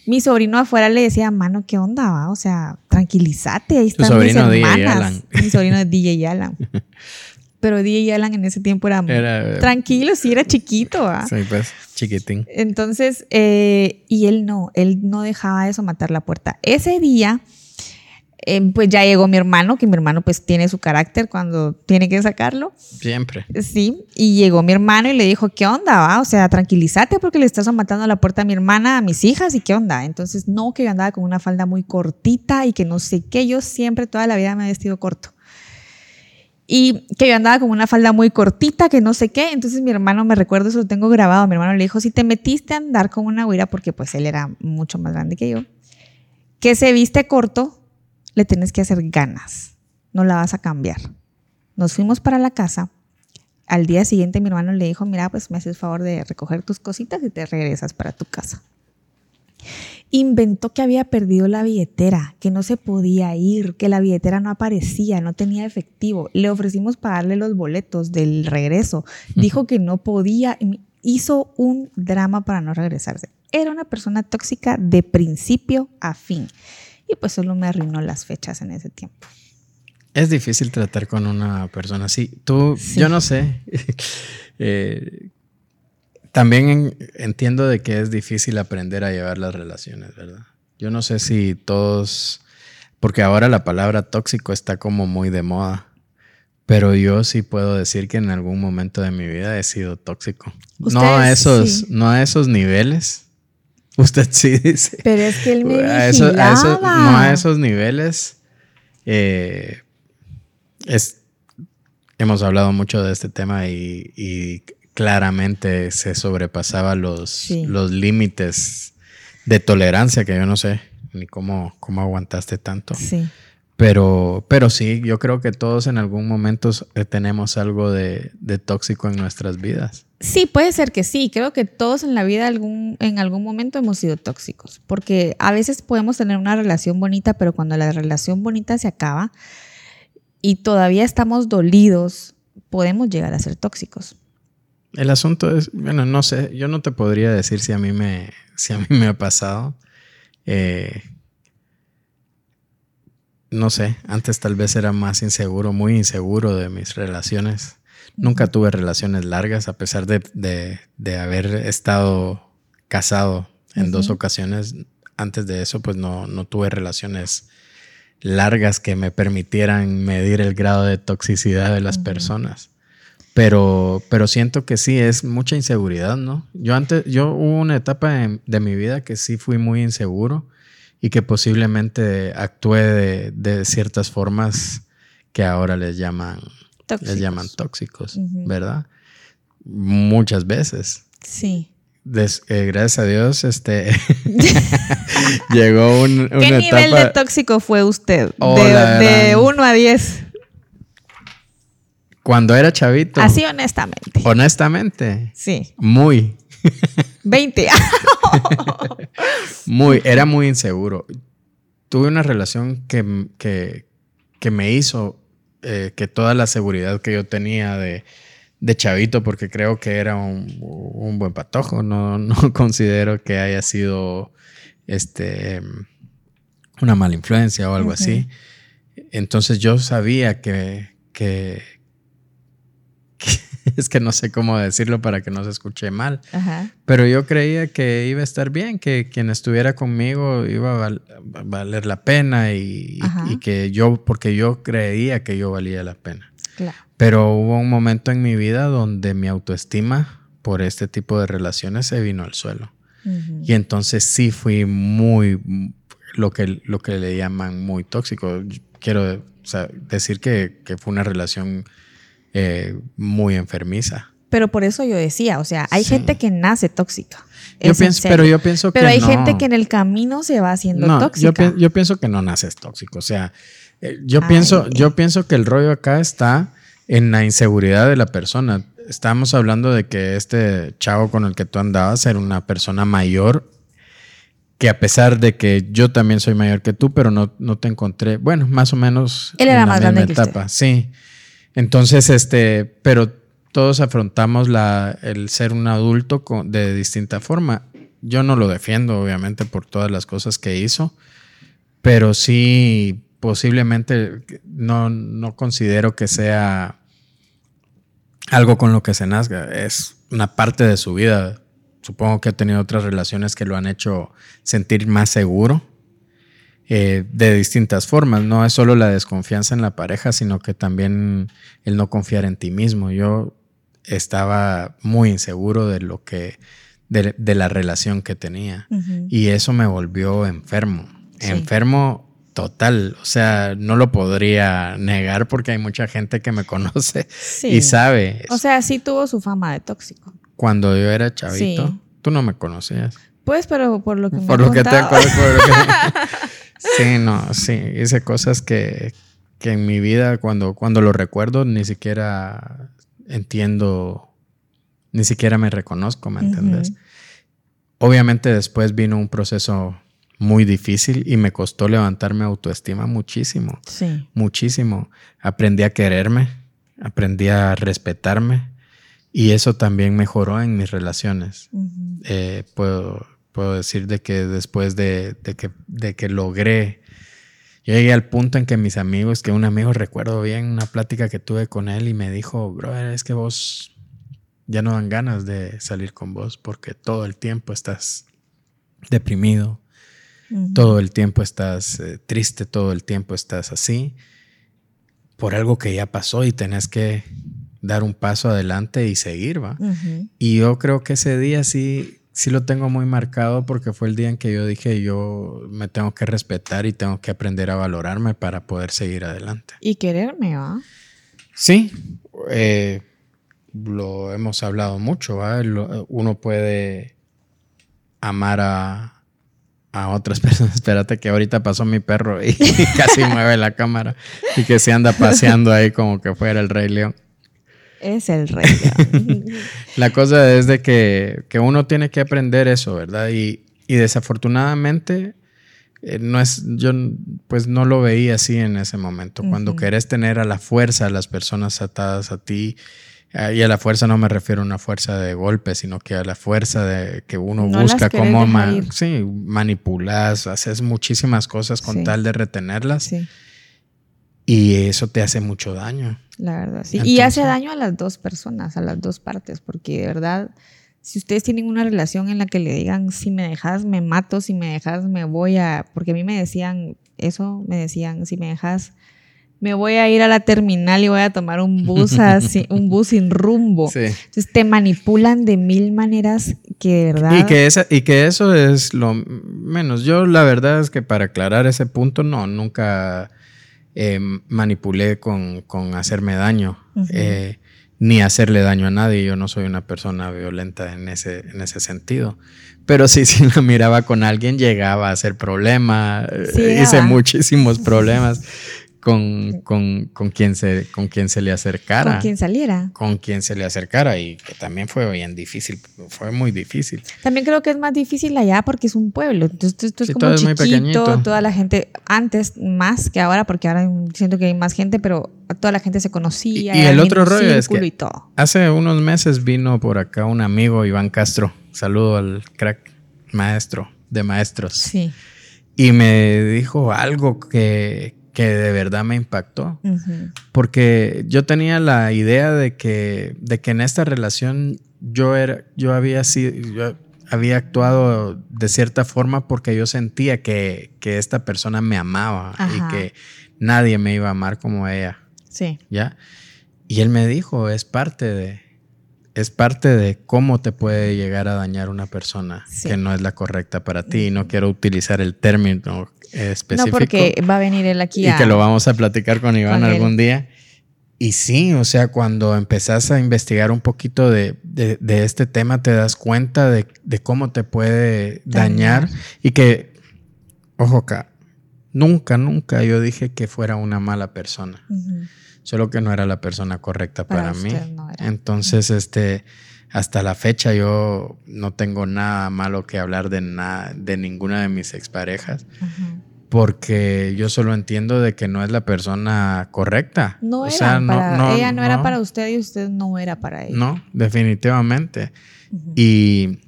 Mi sobrino afuera le decía, mano, ¿qué onda va? O sea, tranquilízate, ahí están mis hermanas. Mi sobrino es DJ Alan. Pero DJ Alan en ese tiempo era, Era- tranquilo, sí, era chiquito. ¿va? Sí, pues, chiquitín. Entonces, eh, y él no, él no dejaba de somatar la puerta. Ese día, eh, pues ya llegó mi hermano, que mi hermano pues tiene su carácter cuando tiene que sacarlo. Siempre. Sí, y llegó mi hermano y le dijo, ¿qué onda, va? O sea, tranquilízate porque le estás somatando la puerta a mi hermana, a mis hijas, ¿y qué onda? Entonces, no, que yo andaba con una falda muy cortita y que no sé qué, yo siempre toda la vida me he vestido corto. Y que yo andaba con una falda muy cortita, que no sé qué. Entonces mi hermano, me recuerdo, eso lo tengo grabado, mi hermano le dijo, si te metiste a andar con una güira, porque pues él era mucho más grande que yo, que se viste corto, le tienes que hacer ganas, no la vas a cambiar. Nos fuimos para la casa. Al día siguiente mi hermano le dijo, mira, pues me haces favor de recoger tus cositas y te regresas para tu casa. Inventó que había perdido la billetera, que no se podía ir, que la billetera no aparecía, no tenía efectivo. Le ofrecimos pagarle los boletos del regreso. Dijo que no podía, hizo un drama para no regresarse. Era una persona tóxica de principio a fin. Y pues solo me arruinó las fechas en ese tiempo. Es difícil tratar con una persona así. Tú, Sí. yo no sé. Eh, también en- entiendo de que es difícil aprender a llevar las relaciones, ¿verdad? Yo no sé si todos, porque ahora la palabra tóxico está como muy de moda, Pero yo sí puedo decir que en algún momento de mi vida he sido tóxico. No a esos, sí. no a esos niveles. Usted sí dice. Pero es que él me A eso- a eso- no a esos niveles. eh, es, hemos hablado mucho de este tema y, y claramente se sobrepasaba los, Sí. los límites de tolerancia que yo no sé ni cómo, cómo aguantaste tanto. Sí. Pero, pero sí, yo creo que todos en algún momento eh, tenemos algo de, de tóxico en nuestras vidas. Sí, puede ser que sí. Creo que todos en la vida algún, en algún momento hemos sido tóxicos. Porque a veces podemos tener una relación bonita, pero cuando la relación bonita se acaba y todavía estamos dolidos, podemos llegar a ser tóxicos. El asunto es, bueno, no sé, yo no te podría decir si a mí me, si a mí me ha pasado. Eh, no sé, antes tal vez era más inseguro, muy inseguro de mis relaciones. Nunca tuve relaciones largas, a pesar de, de- de haber estado casado en dos ocasiones. Antes de eso, pues no, no tuve relaciones largas que me permitieran medir el grado de toxicidad de las personas. Pero, pero siento que sí, es mucha inseguridad, ¿no? Yo antes, yo hubo una etapa de, de mi vida que sí fui muy inseguro y que posiblemente actué de, de ciertas formas que ahora les llaman, Tóxicos. les llaman tóxicos. ¿verdad? Muchas veces. Sí. Des- eh, gracias a Dios, este llegó un, una ¿Qué nivel etapa. de tóxico fue usted? Oh, de de gran- 1 a 10. Cuando era chavito, Así honestamente. honestamente, Sí. muy, 20. muy, era muy inseguro. Tuve una relación que, que, que me hizo eh, que toda la seguridad que yo tenía de, de chavito, porque creo que era un, un buen patojo, no, no considero que haya sido este, una mala influencia o algo así. Entonces yo sabía que, que- es que no sé cómo decirlo para que no se escuche mal, Ajá. pero yo creía que iba a estar bien, que quien estuviera conmigo iba a, val- a valer la pena y, Ajá. y que yo, porque yo creía que yo valía la pena. Claro. Pero hubo un momento en mi vida donde mi autoestima por este tipo de relaciones se vino al suelo. Y entonces sí fui muy, lo que, lo que le llaman muy tóxico. Quiero o sea, decir que, que fue una relación eh, muy enfermiza. Pero por eso yo decía, o sea, hay Sí. gente que nace tóxica. Yo pienso, pero yo pienso Pero que hay no. gente que en el camino se va haciendo No, tóxica. yo, pi- yo pienso que no naces tóxico. O sea, eh, yo Ay. pienso, yo pienso que el rollo acá está en la inseguridad de la persona. Estamos hablando de que este chavo con el que tú andabas era una persona mayor que a pesar de que yo también soy mayor que tú, pero no, no te encontré, bueno, más o menos Él era en la más grande misma que usted. etapa. Sí. Entonces, este, pero todos afrontamos la, el ser un adulto de distinta forma. Yo no lo defiendo, obviamente, por todas las cosas que hizo, pero sí, posiblemente no, no considero que sea algo con lo que se nazca. Es una parte de su vida. Supongo que ha tenido otras relaciones que lo han hecho sentir más seguro eh, de distintas formas. No es solo la desconfianza en la pareja, sino que también el no confiar en ti mismo. Yo estaba muy inseguro de lo que, de, de la relación que tenía. Y eso me volvió enfermo. Sí. Enfermo total. O sea, no lo podría negar porque hay mucha gente que me conoce Sí. y sabe. O sea, sí tuvo su fama de tóxico. Cuando yo era chavito, Sí. tú no me conocías. Pues, pero por lo que me Por ha lo que te por lo que- sí, no, sí. Hice cosas que, que en mi vida, cuando, cuando lo recuerdo, ni siquiera entiendo, ni siquiera me reconozco, ¿me entiendes? Ujú. Obviamente después vino un proceso muy difícil y me costó levantarme autoestima muchísimo, Sí. muchísimo. Aprendí a quererme, aprendí a respetarme y eso también mejoró en mis relaciones. Ujú. Eh, puedo, puedo decir de que después de, de que, de que logré, yo llegué al punto en que mis amigos, que un amigo recuerdo bien una plática que tuve con él y me dijo, brother, es que vos ya no dan ganas de salir con vos porque todo el tiempo estás deprimido, todo el tiempo estás eh, triste, todo el tiempo estás así. por algo que ya pasó y tenés que dar un paso adelante y seguir, ¿va? Y yo creo que ese día sí, sí lo tengo muy marcado porque fue el día en que yo dije yo me tengo que respetar y tengo que aprender a valorarme para poder seguir adelante. Y quererme, ¿va? Sí, eh, lo hemos hablado mucho, ¿va? Lo- uno puede amar a, a otras personas. Espérate que ahorita pasó mi perro y casi mueve la cámara y que se anda paseando ahí como que fuera el rey león. Es el rey. La cosa es de que, que uno tiene que aprender eso, ¿verdad? Y, y desafortunadamente eh, no es, yo pues no lo veía así en ese momento. Cuando querés tener a la fuerza a las personas atadas a ti, eh, y a la fuerza no me refiero a una fuerza de golpe, sino que a la fuerza de que uno No busca cómo ma- sí, manipulas, haces muchísimas cosas con Sí. tal de retenerlas Sí, y eso te hace mucho daño. la verdad, sí. y hace daño a las dos personas, a las dos partes, porque de verdad, si ustedes tienen una relación en la que le digan, si me dejas, me mato, si me dejas, me voy a... Porque a mí me decían eso, me decían, si me dejas, me voy a ir a la terminal y voy a tomar un bus, así, un bus sin rumbo. Sí. Entonces te manipulan de mil maneras que de verdad... Y que, esa, y que eso es lo menos. Yo la verdad es que para aclarar ese punto, no, nunca eh, manipulé con, con hacerme daño, eh, ni hacerle daño a nadie. Yo no soy una persona violenta en ese, en ese sentido. Pero sí, si la miraba con alguien, llegaba a hacer problema. eh, Sí, hice muchísimos problemas con, con, con, quien se, con quien se le acercara con quien saliera. con quien se le acercara y que también fue bien difícil, fue muy difícil. También creo que es más difícil allá porque es un pueblo. Entonces esto es Sí, como todo es muy chiquito, pequeñito. toda la gente, antes más que ahora, porque ahora siento que hay más gente, pero toda la gente se conocía. Y- y el otro rollo es que-. Hace unos meses vino por acá un amigo, Iván Castro, saludo al crack maestro de maestros, Sí. y me dijo algo que, que de verdad me impactó, porque yo tenía la idea de que, de que en esta relación yo, era, yo, había sido, yo había actuado de cierta forma porque yo sentía que, que esta persona me amaba Ajá. y que nadie me iba a amar como ella. Sí. ¿ya? Y él me dijo, es parte de, es parte de cómo te puede llegar a dañar una persona Sí. que no es la correcta para ti. Y no quiero utilizar el término específico. No, porque va a venir él aquí y a... que lo vamos a platicar con Iván con algún día. Y sí, o sea, cuando empezás a investigar un poquito de, de- de este tema, te das cuenta de, de cómo te puede dañar. Dañar. Y que, ojo acá, nunca, nunca yo dije que fuera una mala persona solo que no era la persona correcta para, Para mí. no. Entonces, este, hasta la fecha yo no tengo nada malo que hablar de nada, de ninguna de mis exparejas, porque yo solo entiendo de que no es la persona correcta. No O era sea, para... no- ella no, era para usted y usted no era para ella. No, definitivamente. Y,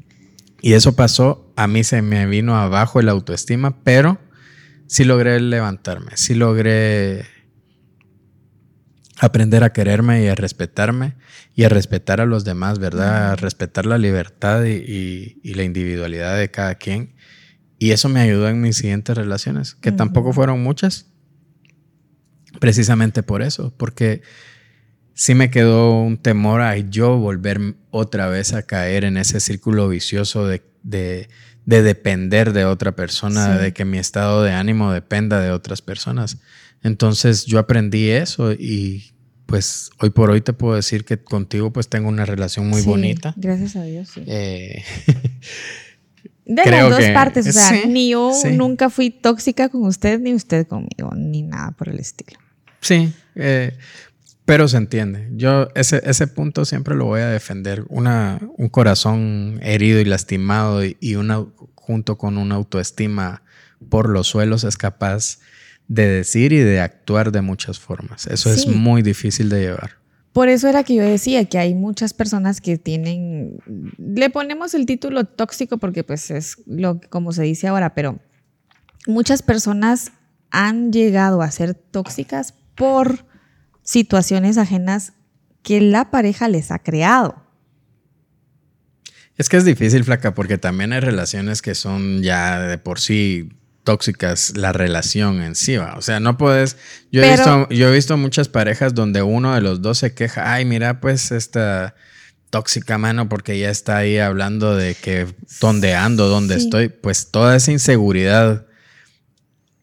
y eso pasó, a mí se me vino abajo el autoestima, pero sí logré levantarme, sí logré aprender a quererme y a respetarme y a respetar a los demás, ¿verdad? A respetar la libertad y, y- y la individualidad de cada quien. Y eso me ayudó en mis siguientes relaciones, que tampoco fueron muchas, precisamente por eso, porque sí me quedó un temor a yo volver otra vez a caer en ese círculo vicioso de, de- de depender de otra persona, Sí. de que mi estado de ánimo dependa de otras personas. Entonces yo aprendí eso y pues hoy por hoy te puedo decir que contigo pues tengo una relación muy Sí, bonita. Gracias a Dios, sí. Eh, De creo las dos que- partes, o sea, sí, ni yo sí. nunca fui tóxica con usted, ni usted conmigo, ni nada por el estilo. Sí, eh, pero se entiende. Yo ese, ese punto siempre lo voy a defender. Una, un corazón herido y lastimado y, y una, junto con una autoestima por los suelos es capaz de decir y de actuar de muchas formas. Eso es muy difícil de llevar. Por eso era que yo decía que hay muchas personas que tienen, le ponemos el título tóxico porque pues es lo que- como se dice ahora, pero muchas personas han llegado a ser tóxicas por situaciones ajenas que la pareja les ha creado. Es que es difícil, flaca, porque también hay relaciones que son ya de por sí tóxicas la relación en sí, ¿va? o sea, no puedes, yo he, visto, yo he visto muchas parejas donde uno de los dos se queja, ay, mira, pues esta tóxica mano porque ya está ahí hablando de que dónde ando, dónde Sí. estoy, pues toda esa inseguridad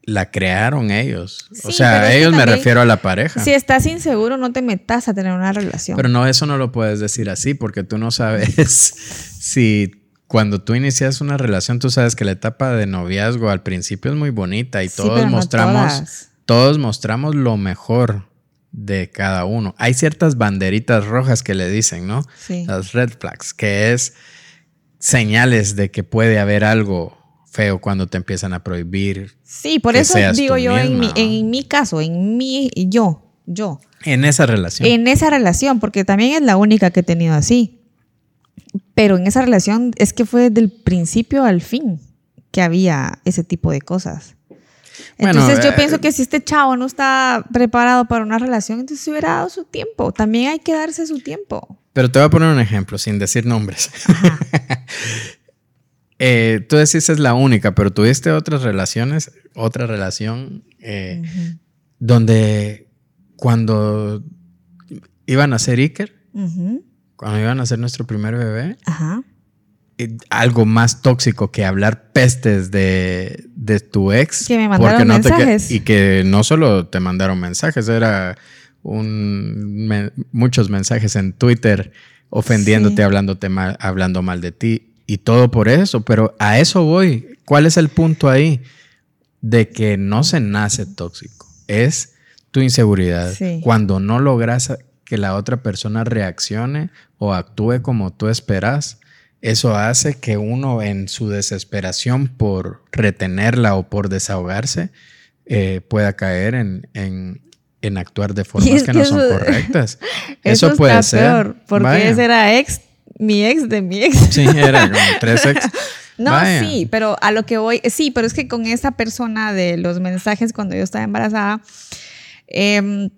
la crearon ellos. o Sí, sea, que ellos me refiero a la pareja. Si estás inseguro, no te metas a tener una relación. Pero no, eso no lo puedes decir así porque tú no sabes si cuando tú inicias una relación, tú sabes que la etapa de noviazgo al principio es muy bonita y Sí, todos no mostramos, todas. todos mostramos lo mejor de cada uno. Hay ciertas banderitas rojas que le dicen, ¿no? Sí. Las red flags, que es señales de que puede haber algo feo cuando te empiezan a prohibir. Sí, por eso digo yo en mi, en mi caso, en mi, yo, yo, En esa relación. en esa relación, porque también es la única que he tenido así. Pero en esa relación es que fue del principio al fin que había ese tipo de cosas. Bueno, Entonces yo eh, pienso que si este chavo no está preparado para una relación, entonces se hubiera dado su tiempo. También hay que darse su tiempo. Pero te voy a poner un ejemplo sin decir nombres. Eh, tú decís es la única, pero tuviste otras relaciones, otra relación eh, donde cuando iban a ser Iker, Ujú. Cuando iban a ser nuestro primer bebé, Ajá. algo más tóxico que hablar pestes de, de tu ex. Que me mandaron porque no te mensajes. y que no solo te mandaron mensajes, era un, me- muchos mensajes en Twitter ofendiéndote, Sí. hablándote mal, hablando mal de ti. Y todo por eso, pero a eso voy. ¿Cuál es el punto ahí? De que no se nace tóxico. Es tu inseguridad. Sí. Cuando no logras que la otra persona reaccione o actúe como tú esperas, eso hace que uno en su desesperación por retenerla o por desahogarse eh, pueda caer en, en- en actuar de formas que, que no son correctas. Eso, Eso, puede ser. peor, porque Vaya. ese era ex, mi ex de mi ex. Sí, era como tres ex. No, Vaya. sí, pero a lo que voy, sí, pero es que con esa persona de los mensajes cuando yo estaba embarazada, em,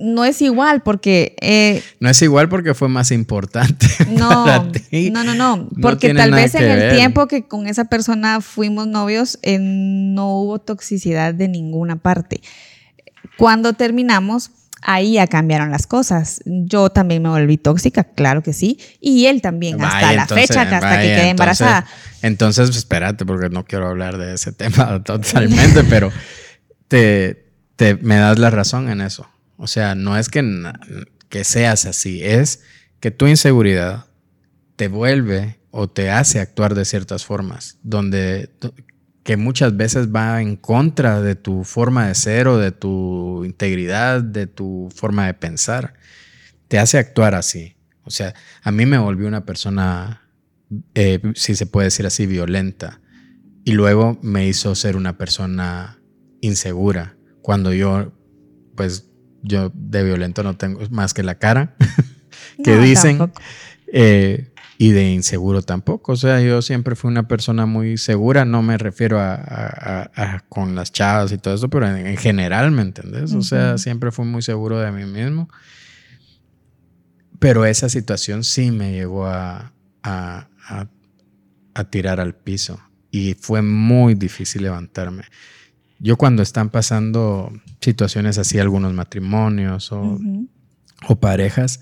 no es igual porque eh, No es igual porque fue más importante. no, para ti. no, no, no, porque tal vez en el tiempo que con esa persona fuimos novios eh, no hubo toxicidad de ninguna parte. Cuando terminamos, ahí ya cambiaron las cosas. Yo también me volví tóxica, claro que sí, y él también hasta Vaya, la entonces, fecha, hasta que quedé entonces- embarazada. Entonces, espérate, porque no quiero hablar de ese tema totalmente, pero te, te- me das la razón en eso. O sea, no es que, que seas así, es que tu inseguridad te vuelve o te hace actuar de ciertas formas, donde que muchas veces va en contra de tu forma de ser o de tu integridad, de tu forma de pensar. Te hace actuar así. O sea, a mí me volvió una persona, eh, si se puede decir así, violenta. Y luego me hizo ser una persona insegura. Cuando yo, pues, yo de violento no tengo más que la cara que No, dicen. Eh, y de inseguro tampoco. O sea, yo siempre fui una persona muy segura. No me refiero a, a- a- a con las chavas y todo eso, pero en, en general, ¿me entendés? O sea, siempre fui muy seguro de mí mismo. Pero esa situación sí me llegó a- a tirar al piso. Y fue muy difícil levantarme. Yo cuando están pasando situaciones así, algunos matrimonios o, parejas,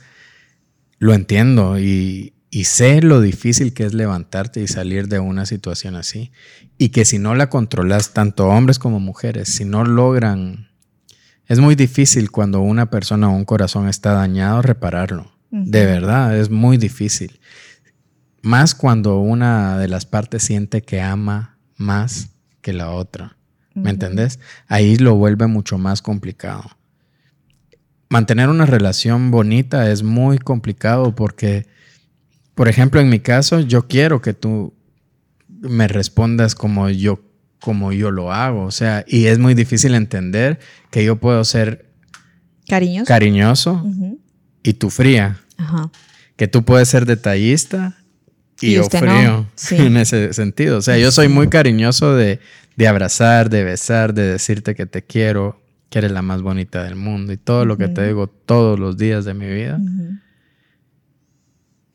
lo entiendo y, y sé lo difícil que es levantarte y salir de una situación así. Y que si no la controlas, tanto hombres como mujeres, si no logran, es muy difícil cuando una persona o un corazón está dañado repararlo. De verdad, es muy difícil. Más cuando una de las partes siente que ama más que la otra. ¿Me entendés? Ahí lo vuelve mucho más complicado. Mantener una relación bonita es muy complicado porque, por ejemplo, en mi caso, yo quiero que tú me respondas como yo, como yo lo hago. O sea, y es muy difícil entender que yo puedo ser Cariños. cariñoso y tú fría. Ajá. Que tú puedes ser detallista y, Y no. frío Sí. en ese sentido. O sea, yo soy muy cariñoso de, de abrazar, de besar, de decirte que te quiero, que eres la más bonita del mundo y todo lo que te digo todos los días de mi vida.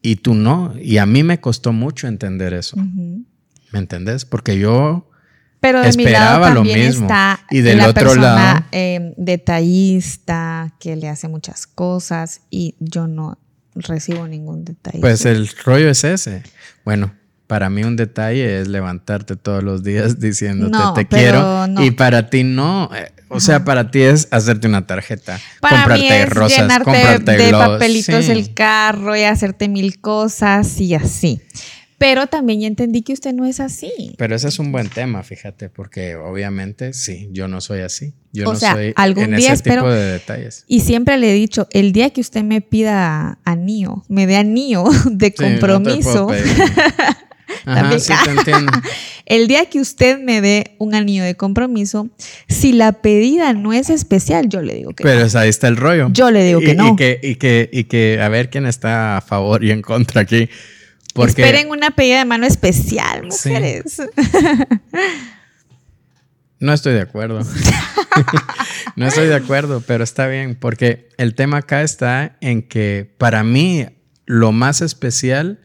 Y tú no. Y a mí me costó mucho entender eso. ¿Me entendés? Porque yo Pero de mi lado Esperaba lo también mismo. está Y del la otro persona lado- eh, detallista que le hace muchas cosas y yo no recibo ningún detalle. Pues el rollo es ese. Bueno, para mí un detalle es levantarte todos los días diciéndote No, te quiero no. y para ti no. O sea, para ti es hacerte una tarjeta, Para comprarte mí es rosas, llenarte comprarte de papelitos Sí. el carro y hacerte mil cosas y así. Pero también ya entendí que usted no es así. Pero ese es un buen tema, fíjate, porque obviamente sí, yo no soy así. Yo O no sea, soy algún en día ese espero- tipo de detalles. Y siempre le he dicho, el día que usted me pida anillo, me dé anillo de Sí, no compromiso. Ajá, También. sí te entiendo. el día que usted me dé un anillo de compromiso, si la pedida no es especial, yo le digo que Pero no. ahí está el rollo. Yo le digo Y- que no. Y que, y, que, y que a ver quién está a favor y en contra aquí. Porque Esperen una pedida de mano especial, Sí. mujeres. no estoy de acuerdo. no estoy de acuerdo, pero está bien. Porque el tema acá está en que para mí lo más especial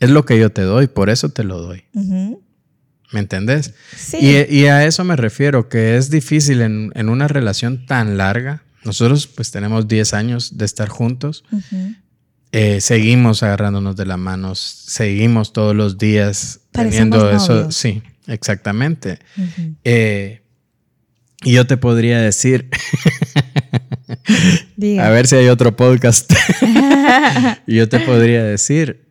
es lo que yo te doy, por eso te lo doy. ¿Me entendés? Sí. Y, y a eso me refiero, que es difícil en, en una relación tan larga. Nosotros pues tenemos 10 años de estar juntos. Eh, seguimos agarrándonos de las manos, seguimos todos los días Parecemos teniendo eso. novios. Sí, exactamente. Eh, y yo te podría decir, a ver si hay otro podcast. y yo te podría decir,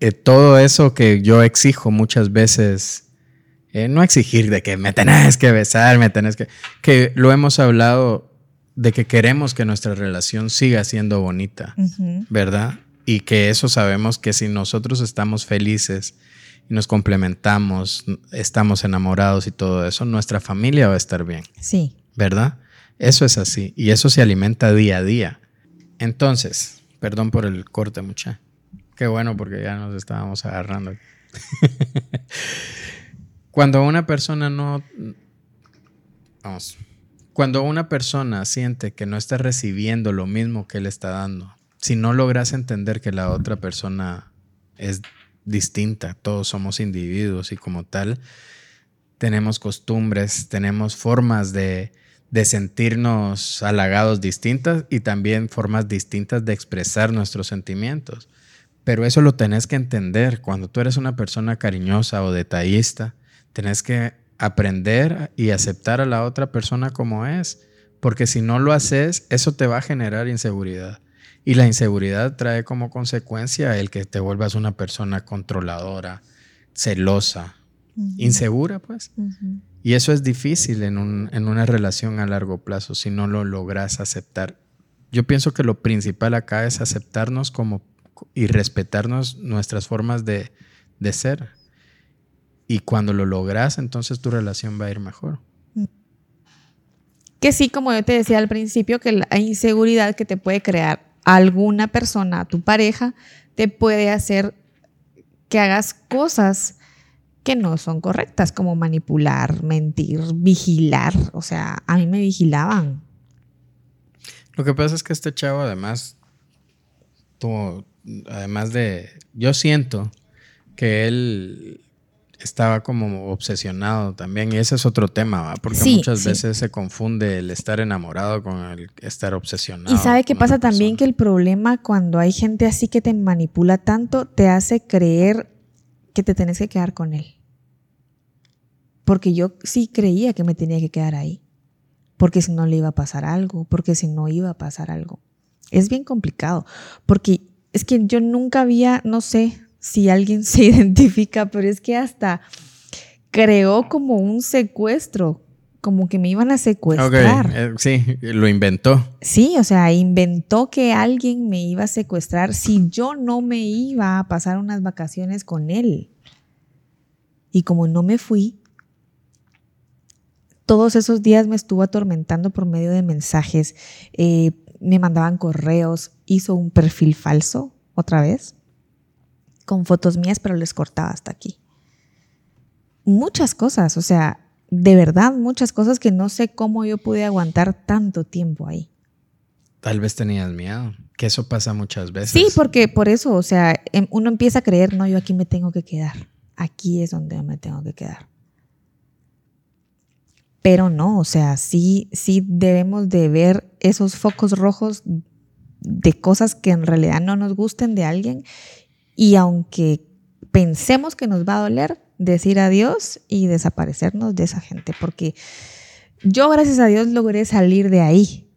eh, todo eso que yo exijo muchas veces, eh, no exigir de que me tenés que besar, me tenés que... Que lo hemos hablado de que queremos que nuestra relación siga siendo bonita. ¿verdad? Y que eso sabemos que si nosotros estamos felices y nos complementamos, estamos enamorados y todo eso, nuestra familia va a estar bien, Sí. ¿verdad? Eso es así y eso se alimenta día a día. Entonces, perdón por el corte, mucha. Qué bueno porque ya nos estábamos agarrando. Cuando una persona no... Vamos. Cuando una persona siente que no está recibiendo lo mismo que él está dando, si no logras entender que la otra persona es distinta, todos somos individuos y como tal, tenemos costumbres, tenemos formas de, de sentirnos halagados distintas y también formas distintas de expresar nuestros sentimientos. Pero eso lo tenés que entender. Cuando tú eres una persona cariñosa o detallista, tenés que aprender y aceptar a la otra persona como es. Porque si no lo haces, eso te va a generar inseguridad. Y la inseguridad trae como consecuencia el que te vuelvas una persona controladora, celosa, insegura, pues. Y eso es difícil en, un- en una relación a largo plazo si no lo logras aceptar. Yo pienso que lo principal acá es aceptarnos como y respetarnos nuestras formas de, de ser. Y cuando lo logras, entonces tu relación va a ir mejor. Que sí, como yo te decía al principio, que la inseguridad que te puede crear alguna persona, tu pareja, te puede hacer que hagas cosas que no son correctas, como manipular, mentir, vigilar. O sea, a mí me vigilaban. Lo que pasa es que este chavo además tuvo, además de, yo siento que él estaba como obsesionado también y ese es otro tema, ¿va? porque Sí, muchas sí. veces se confunde el estar enamorado con el estar obsesionado. Y sabe qué pasa también que el problema cuando hay gente así que te manipula tanto, te hace creer que te tenés que quedar con él. Porque yo sí creía que me tenía que quedar ahí. Porque si no le iba a pasar algo, porque si no iba a pasar algo. Es bien complicado, porque es que yo nunca había, no sé si alguien se identifica, pero es que hasta creó como un secuestro, como que me iban a secuestrar. eh, sí, lo inventó. Sí, o sea, inventó que alguien me iba a secuestrar si yo no me iba a pasar unas vacaciones con él. Y como no me fui, todos esos días me estuvo atormentando por medio de mensajes, eh, me mandaban correos, hizo un perfil falso otra vez, con fotos mías, pero les cortaba hasta aquí. Muchas cosas, o sea, de verdad muchas cosas que no sé cómo yo pude aguantar tanto tiempo ahí. Tal vez tenías miedo, que eso pasa muchas veces. Sí, porque por eso, o sea, em- uno empieza a creer, no, yo aquí me tengo que quedar. aquí es donde me tengo que quedar. Pero no, o sea, sí, sí debemos de ver esos focos rojos de cosas que en realidad no nos gusten de alguien y aunque pensemos que nos va a doler, decir adiós y desaparecernos de esa gente, porque yo gracias a Dios logré salir de ahí.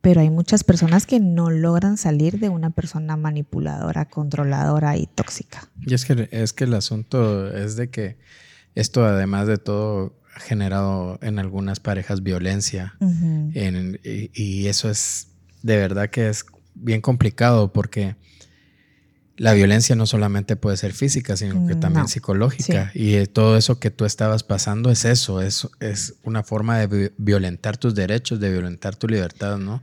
Pero hay muchas personas que no logran salir de una persona manipuladora, controladora y tóxica. Y es que, es que el asunto es de que esto, además de todo, ha generado en algunas parejas violencia. en, y, y, eso es de verdad que es bien complicado porque la violencia no solamente puede ser física, sino que también psicológica. Y eh, todo eso que tú estabas pasando es eso, es, es una forma de violentar tus derechos, de violentar tu libertad, ¿no?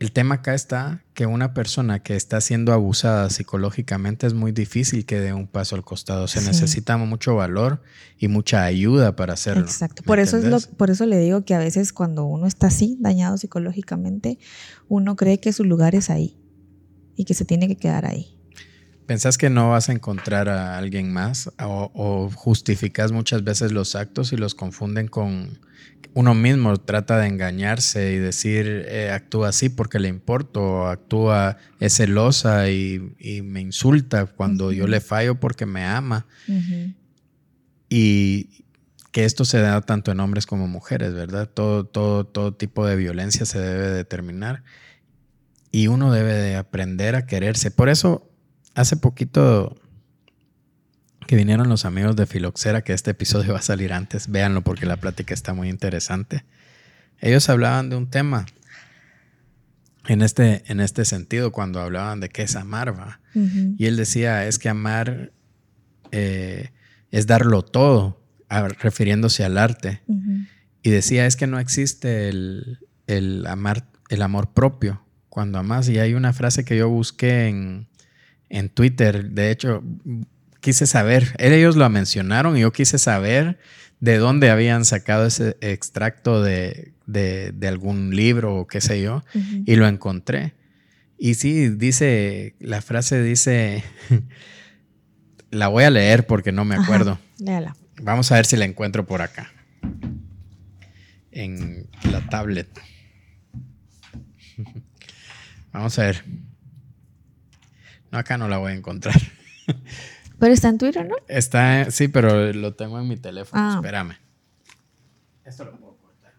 El tema acá está que una persona que está siendo abusada psicológicamente es muy difícil que dé un paso al costado. Se necesita mucho valor y mucha ayuda para hacerlo. Exacto. Por eso, es lo, por eso le digo que a veces cuando uno está así, dañado psicológicamente, uno cree que su lugar es ahí y que se tiene que quedar ahí. ¿Pensás que no vas a encontrar a alguien más o, o justificas muchas veces los actos y los confunden con uno mismo trata de engañarse y decir eh, actúa así porque le importo, o actúa es celosa y, me insulta cuando yo le fallo porque me ama. Y que esto se da tanto en hombres como mujeres, ¿verdad? Todo, todo, todo tipo de violencia se debe determinar y uno debe de aprender a quererse. Por eso, hace poquito que vinieron los amigos de Filoxera, que este episodio va a salir antes, véanlo porque la plática está muy interesante. Ellos hablaban de un tema en este, en este sentido cuando hablaban de qué es amar, ¿va? Y él decía, es que amar eh, es darlo todo, refiriéndose al arte. Y decía, es que no existe el, el, amar, el amor propio cuando amas. Y hay una frase que yo busqué en, en Twitter, de hecho, quise saber, ellos lo mencionaron y yo quise saber de dónde habían sacado ese extracto de, algún libro o qué sé yo, y lo encontré. Y sí, dice, la frase dice, la voy a leer porque no me acuerdo. Vamos a ver si la encuentro por acá, en la tablet. Vamos a ver. No, acá no la voy a encontrar. Pero está en Twitter, ¿no? Está, sí, pero lo tengo en mi teléfono. Ah. Espérame. Esto lo puedo cortar.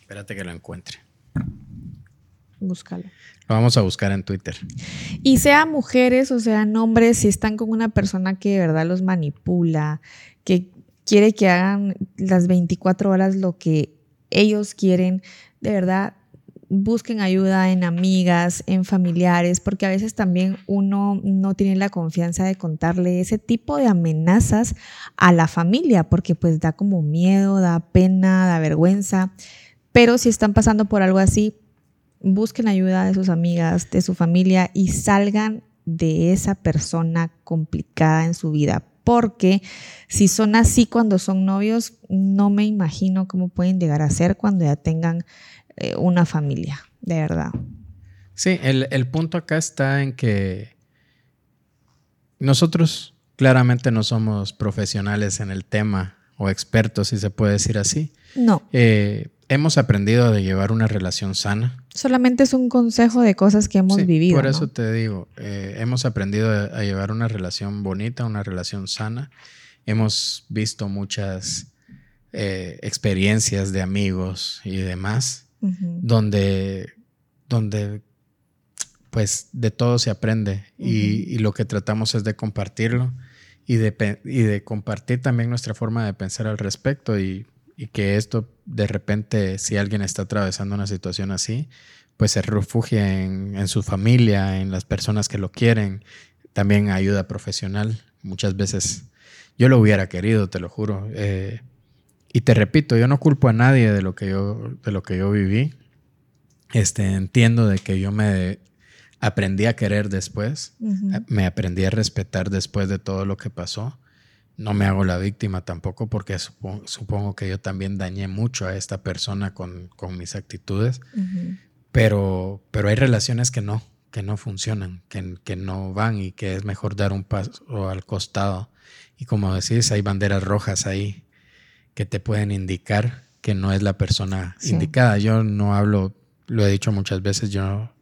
Espérate que lo encuentre. Búscalo. Lo vamos a buscar en Twitter. Y sea mujeres o sean hombres, si están con una persona que de verdad los manipula, que quiere que hagan las 24 horas lo que ellos quieren, de verdad, busquen ayuda en amigas, en familiares, porque a veces también uno no tiene la confianza de contarle ese tipo de amenazas a la familia, porque pues da como miedo, da pena, da vergüenza. Pero si están pasando por algo así, busquen ayuda de sus amigas, de su familia y salgan de esa persona complicada en su vida. Porque si son así cuando son novios, no me imagino cómo pueden llegar a ser cuando ya tengan eh, una familia, de verdad. Sí, el, punto acá está en que nosotros claramente no somos profesionales en el tema o expertos, si se puede decir así. No. Eh, hemos aprendido a llevar una relación sana. Solamente es un consejo de cosas que hemos vivido. Por eso te digo, eh, hemos aprendido a, llevar una relación bonita, una relación sana. Hemos visto muchas experiencias de amigos y demás donde, donde pues de todo se aprende y, lo que tratamos es de compartirlo y de, y de compartir también nuestra forma de pensar al respecto y, que esto de repente si alguien está atravesando una situación así, pues se refugie en, su familia, en las personas que lo quieren, también ayuda profesional. Muchas veces yo lo hubiera querido, te lo juro. Eh, y te repito, yo no culpo a nadie de lo que yo, de lo que yo viví. Este, entiendo de que yo me aprendí a querer después, me aprendí a respetar después de todo lo que pasó, no me hago la víctima tampoco porque supo- supongo, que yo también dañé mucho a esta persona con, con mis actitudes, pero, pero hay relaciones que no, que no funcionan, que, que no van y que es mejor dar un paso al costado. Y como decís, hay banderas rojas ahí que te pueden indicar que no es la persona Sí. indicada. Yo no hablo, lo he dicho muchas veces, yo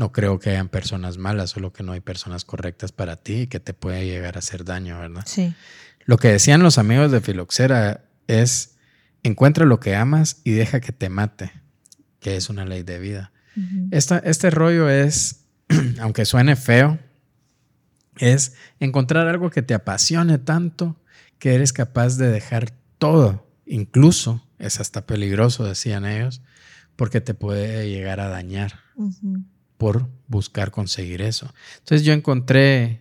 no, creo que hayan personas malas, solo que no hay personas correctas para ti y que te puede llegar a hacer daño, ¿verdad? Sí. Lo que decían los amigos de Filoxera es, encuentra lo que amas y deja que te mate, que es una ley de vida. Esta- este rollo es, aunque suene feo, es encontrar algo que te apasione tanto que eres capaz de dejar todo, incluso es hasta peligroso, decían ellos, porque te puede llegar a dañar. Por buscar conseguir eso. Entonces yo encontré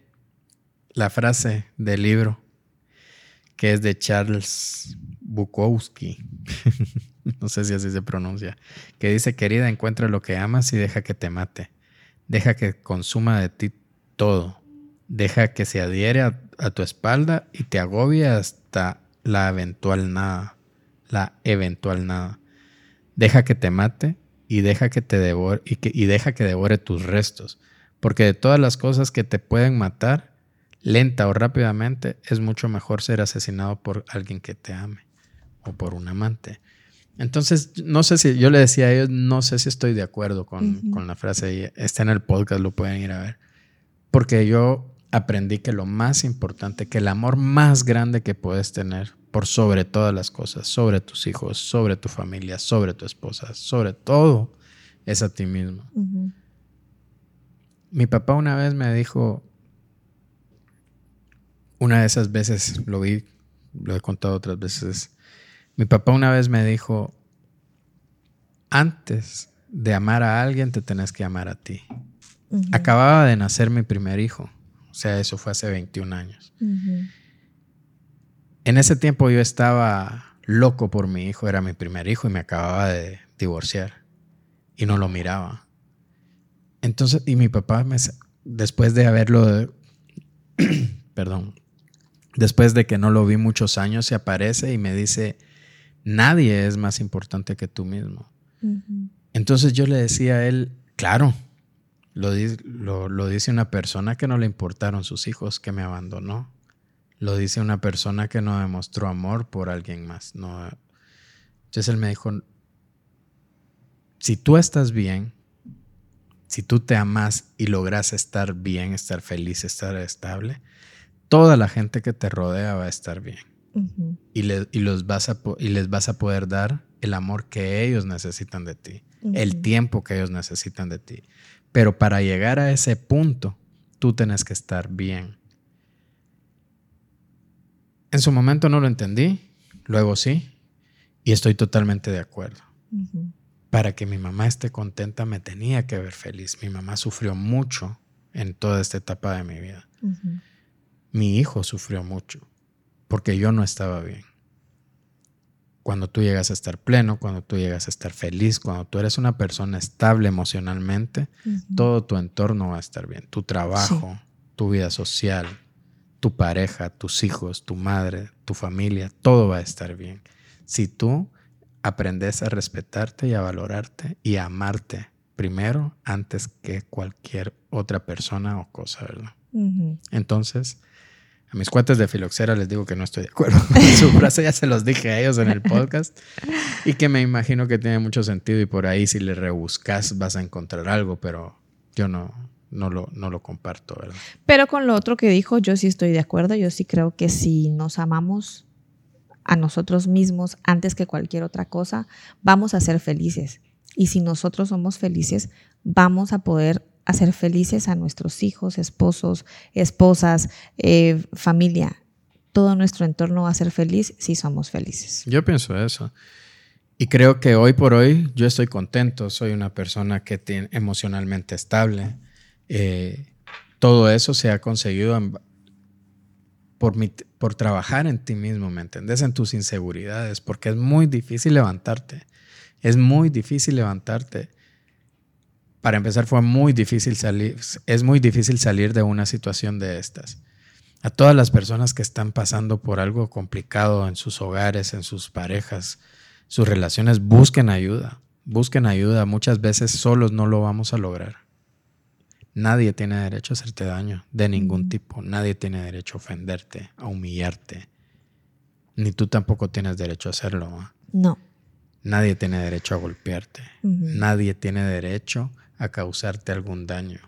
la frase del libro que es de Charles Bukowski, no sé si así se pronuncia, que dice, querida, encuentra lo que amas y deja que te mate, deja que consuma de ti todo, deja que se adhiere a, a tu espalda y te agobie hasta la eventual nada, la eventual nada. Deja que te mate y deja que te devore y, que, y deja que devore tus restos, porque de todas las cosas que te pueden matar, lenta o rápidamente, es mucho mejor ser asesinado por alguien que te ame o por un amante. Entonces, no sé si yo le decía a ellos, no sé si estoy de acuerdo con, con la frase. Está en el podcast, lo pueden ir a ver. Porque yo aprendí que lo más importante, que el amor más grande que puedes tener por sobre todas las cosas, sobre tus hijos, sobre tu familia, sobre tu esposa, sobre todo, es a ti mismo. Mi papá una vez me dijo, una de esas veces, lo vi, lo he contado otras veces, mi papá una vez me dijo, antes de amar a alguien te tenés que amar a ti. Acababa de nacer mi primer hijo, o sea, eso fue hace 21 años. En ese tiempo yo estaba loco por mi hijo, era mi primer hijo y me acababa de divorciar y no lo miraba. Entonces, y mi papá, me, después de haberlo, perdón, después de que no lo vi muchos años, se aparece y me dice, nadie es más importante que tú mismo. Entonces yo le decía a él, claro, lo- lo dice una persona que no le importaron sus hijos, que me abandonó. Lo dice una persona que no demostró amor por alguien más. No. Entonces él me dijo, si tú estás bien, si tú te amas y logras estar bien, estar feliz, estar estable, toda la gente que te rodea va a estar bien y, le- y los vas a, y les vas a poder dar el amor que ellos necesitan de ti, el tiempo que ellos necesitan de ti. Pero para llegar a ese punto, tú tienes que estar bien. En su momento no lo entendí, luego sí, y estoy totalmente de acuerdo. Para que mi mamá esté contenta me tenía que ver feliz. Mi mamá sufrió mucho en toda esta etapa de mi vida. Mi hijo sufrió mucho porque yo no estaba bien. Cuando tú llegas a estar pleno, cuando tú llegas a estar feliz, cuando tú eres una persona estable emocionalmente, todo tu entorno va a estar bien. Tu trabajo, tu vida social, tu pareja, tus hijos, tu madre, tu familia, todo va a estar bien. Si tú aprendes a respetarte y a valorarte y a amarte primero antes que cualquier otra persona o cosa, ¿verdad? Ujú. Entonces, a mis cuates de filoxera les digo que no estoy de acuerdo con su frase, ya se los dije a ellos en el podcast, y que me imagino que tiene mucho sentido y por ahí si le rebuscas vas a encontrar algo, pero yo no, no, lo, no lo comparto, ¿verdad? Pero con lo otro que dijo, yo sí estoy de acuerdo. Yo sí creo que si nos amamos a nosotros mismos antes que cualquier otra cosa, vamos a ser felices. Y si nosotros somos felices, vamos a poder hacer felices a nuestros hijos, esposos, esposas, eh, familia. Todo nuestro entorno va a ser feliz si somos felices. Yo pienso eso. Y creo que hoy por hoy yo estoy contento, soy una persona que tiene emocionalmente estable. Eh, todo eso se ha conseguido por, por trabajar en ti mismo, ¿me entendés? En tus inseguridades, porque es muy difícil levantarte. Es muy difícil levantarte. Para empezar, fue muy difícil salir, es muy difícil salir de una situación de estas. A todas las personas que están pasando por algo complicado en sus hogares, en sus parejas, sus relaciones, busquen ayuda. Busquen ayuda. Muchas veces solos no lo vamos a lograr. Nadie tiene derecho a hacerte daño de ningún tipo. Nadie tiene derecho a ofenderte, a humillarte. Ni tú tampoco tienes derecho a hacerlo. ¿va? No. Nadie tiene derecho a golpearte. Nadie tiene derecho a causarte algún daño.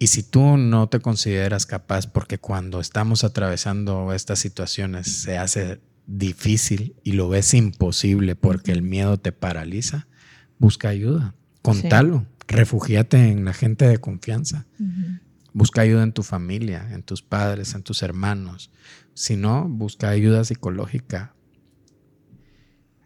Y si tú no te consideras capaz, porque cuando estamos atravesando estas situaciones se hace difícil y lo ves imposible porque el miedo te paraliza, busca ayuda, contalo, refugiate en la gente de confianza, busca ayuda en tu familia, en tus padres, en tus hermanos. Si no, busca ayuda psicológica.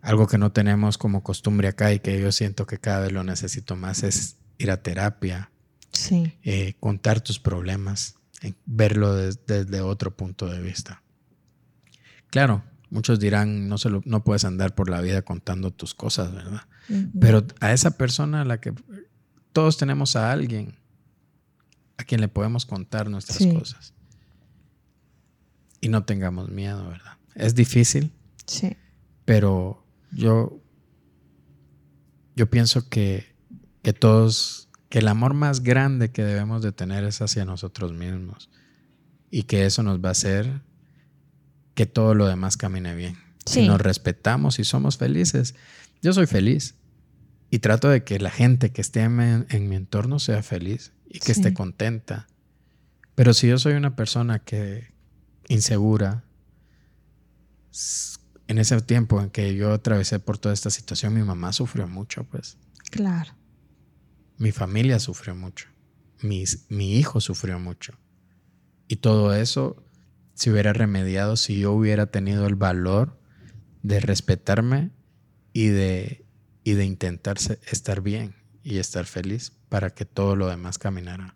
Algo que no tenemos como costumbre acá y que yo siento que cada vez lo necesito más es ir a terapia, Sí. eh, contar tus problemas, eh, verlo des- desde otro punto de vista. Claro, muchos dirán, no, se lo- no puedes andar por la vida contando tus cosas, ¿verdad? Pero a esa persona a la que todos tenemos a alguien a quien le podemos contar nuestras Sí. cosas. Y no tengamos miedo, ¿verdad? Es difícil, Sí. pero yo, yo pienso que, que todos, que el amor más grande que debemos de tener es hacia nosotros mismos y que eso nos va a hacer que todo lo demás camine bien. Si Sí. nos respetamos y somos felices, yo soy feliz y trato de que la gente que esté en mi, en mi entorno sea feliz y que Sí. esté contenta. Pero si yo soy una persona que insegura, en ese tiempo en que yo atravesé por toda esta situación, mi mamá sufrió mucho, pues. Claro. Mi familia sufrió mucho. Mis- mi hijo sufrió mucho. Y todo eso se hubiera remediado si yo hubiera tenido el valor de respetarme y de, y de intentar se- estar bien y estar feliz para que todo lo demás caminara.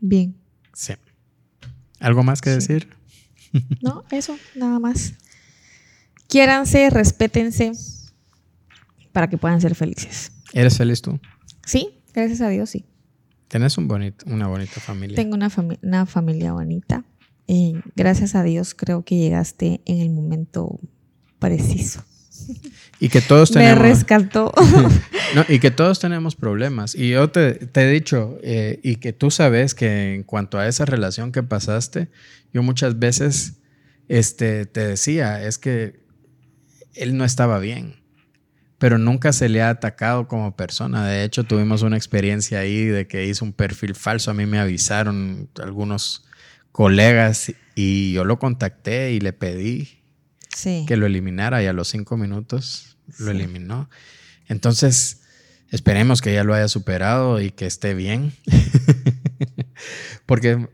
Bien. Sí. ¿Algo más que Sí. decir? No, eso, nada más. Quiéranse, respétense para que puedan ser felices. ¿Eres feliz tú? Sí, gracias a Dios, sí. Tenés un bonito, una bonita familia. Tengo una, fami- una familia bonita. Eh, gracias a Dios creo que llegaste en el momento preciso. Y que todos Me tenemos... rescató. No, y que todos tenemos problemas. Y yo te, te he dicho, eh, y que tú sabes que en cuanto a esa relación que pasaste, yo muchas veces este, te decía, es que él no estaba bien, pero nunca se le ha atacado como persona. De hecho, tuvimos una experiencia ahí de que hizo un perfil falso. A mí me avisaron algunos colegas y yo lo contacté y le pedí Sí. que lo eliminara y a los cinco minutos lo eliminó. Entonces, esperemos que ya lo haya superado y que esté bien. Porque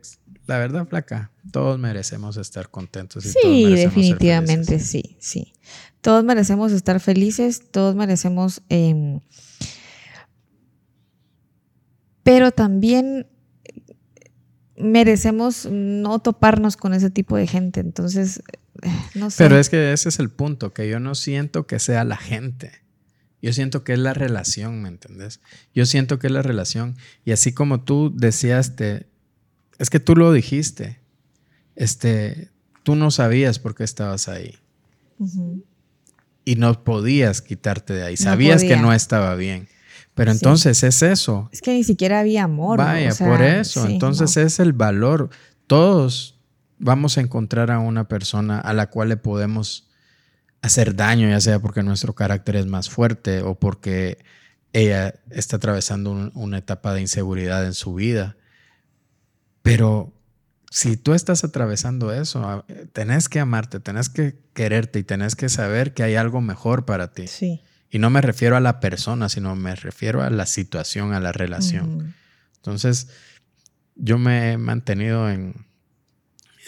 la verdad, flaca, todos merecemos estar contentos. Y Sí, definitivamente sí, sí. Todos merecemos estar felices, todos merecemos... em, pero también merecemos no toparnos con ese tipo de gente. Entonces, no sé. Pero es que ese es el punto, que yo no siento que sea la gente. Yo siento que es la relación, ¿me entendés? Yo siento que es la relación. Y así como tú decías, te- es que tú lo dijiste. Este, tú no sabías por qué estabas ahí. Y no podías quitarte de ahí. No Sabías que no estaba bien. Pero Sí. entonces es eso. Es que ni siquiera había amor. Vaya, o sea, por eso. sí, entonces no. es el valor. Todos vamos a encontrar a una persona a la cual le podemos hacer daño, ya sea porque nuestro carácter es más fuerte o porque ella está atravesando un- una etapa de inseguridad en su vida. Pero si tú estás atravesando eso, tenés que amarte, tenés que quererte y tenés que saber que hay algo mejor para ti. Sí. Y no me refiero a la persona, sino me refiero a la situación, a la relación. Entonces, yo me he mantenido en, en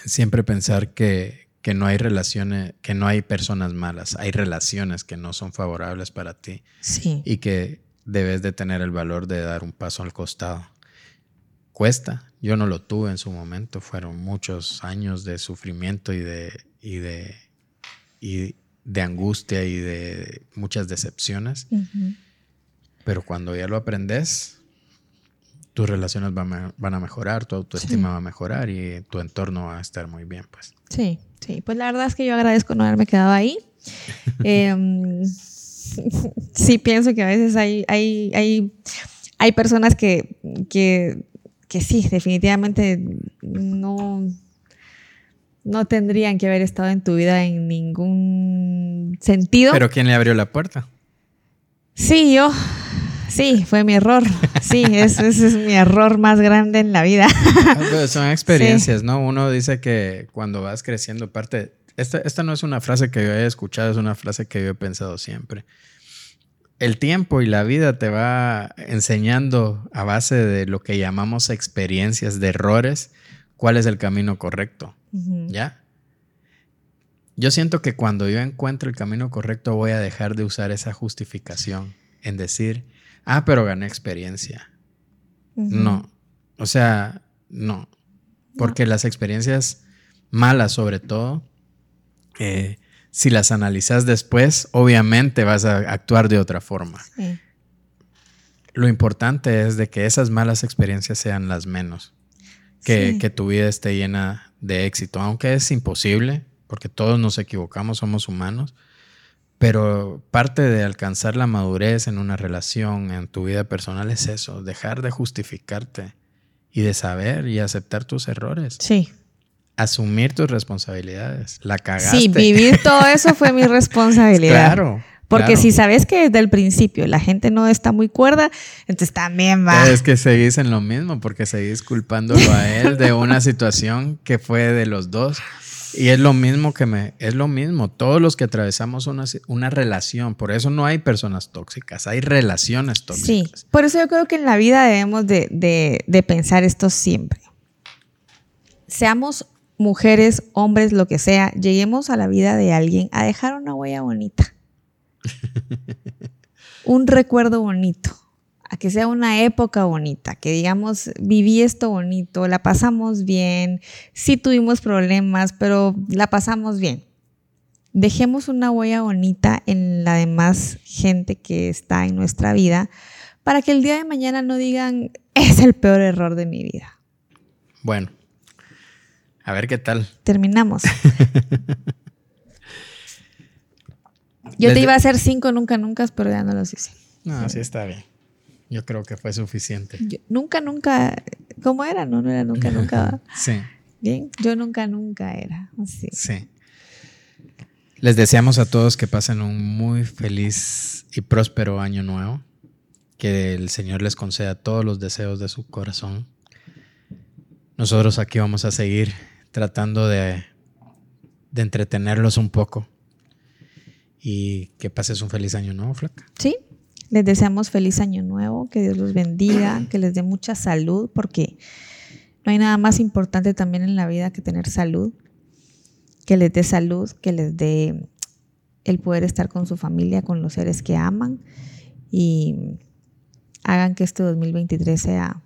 siempre pensar que, que no hay relaciones, que no hay personas malas, hay relaciones que no son favorables para ti Sí. y que debes de tener el valor de dar un paso al costado. Cuesta, yo no lo tuve en su momento, fueron muchos años de sufrimiento y de, y de, y de angustia y de muchas decepciones, pero cuando ya lo aprendes, tus relaciones van a, van a mejorar, tu autoestima va a mejorar y tu entorno va a estar muy bien, pues. Sí, sí. Pues la verdad es que yo agradezco no haberme quedado ahí. Em, sí, pienso que a veces hay, hay, hay, hay personas que, que, que sí, definitivamente no, no tendrían que haber estado en tu vida en ningún sentido. Pero ¿quién le abrió la puerta? Sí, yo. Sí, fue mi error. Sí, ese, ese es mi error más grande en la vida. Ah, pero son experiencias, ¿no? Uno dice que cuando vas creciendo, parte. Esta, esta no es una frase que yo haya escuchado, es una frase que yo he pensado siempre. El tiempo y la vida te va enseñando a base de lo que llamamos experiencias, de errores, cuál es el camino correcto. ¿Ya? Yo siento que cuando yo encuentro el camino correcto voy a dejar de usar esa justificación en decir, ah, pero gané experiencia. No. O sea, no. Porque las experiencias malas, sobre todo, eh, si las analizas después, obviamente vas a actuar de otra forma. Sí. Lo importante es de que esas malas experiencias sean las menos. Que, Sí. que tu vida esté llena de éxito, aunque es imposible, porque todos nos equivocamos, somos humanos. Pero parte de alcanzar la madurez en una relación, en tu vida personal, es eso, dejar de justificarte y de saber y aceptar tus errores, Sí. asumir tus responsabilidades. La cagaste. Sí, vivir todo eso fue mi responsabilidad. Claro. Porque claro. si sabes que desde el principio la gente no está muy cuerda, entonces también va. Es que seguís en lo mismo porque seguís culpándolo a él de una situación que fue de los dos. Y es lo mismo que me, es lo mismo. Todos los que atravesamos una, una relación, por eso no hay personas tóxicas, hay relaciones Sí, tóxicas. por eso yo creo que en la vida debemos de, de- de pensar esto siempre. Seamos mujeres, hombres, lo que sea, lleguemos a la vida de alguien a dejar una huella bonita. Un recuerdo bonito. A que sea una época bonita, que digamos, viví esto bonito, la pasamos bien, sí tuvimos problemas, pero la pasamos bien. Dejemos una huella bonita en la demás gente que está en nuestra vida para que el día de mañana no digan, es el peor error de mi vida. Bueno, a ver qué tal. Terminamos. Yo te iba a hacer cinco nunca, nunca, pero ya no los hice. No, así está bien. Yo creo que fue suficiente. Yo- nunca, nunca, ¿cómo era? No, no era nunca, nunca. Sí, Bien, yo nunca, nunca era. Así. sí. Les deseamos a todos que pasen un muy feliz y próspero año nuevo. Que el Señor les conceda todos los deseos de su corazón. Nosotros aquí vamos a seguir tratando de, de entretenerlos un poco. Y que pases un feliz año nuevo, Flaca. Sí, les deseamos feliz año nuevo, que Dios los bendiga, que les dé mucha salud, porque no hay nada más importante también en la vida que tener salud, que les dé salud, que les dé el poder estar con su familia, con los seres que aman y hagan que este 2023 sea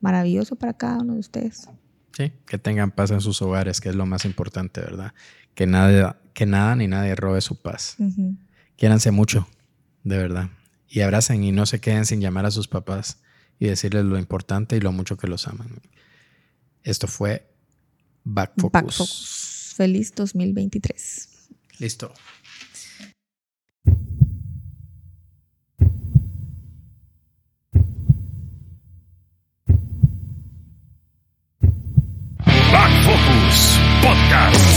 maravilloso para cada uno de ustedes. Sí, que tengan paz en sus hogares, que es lo más importante, ¿verdad? Que nada, que nada ni nadie robe su paz. Quiéranse mucho, de verdad y abracen y no se queden sin llamar a sus papás y decirles lo importante y lo mucho que los aman. Esto fue Back Focus. Back Focus. Feliz 2023. Listo. Back Focus Podcast.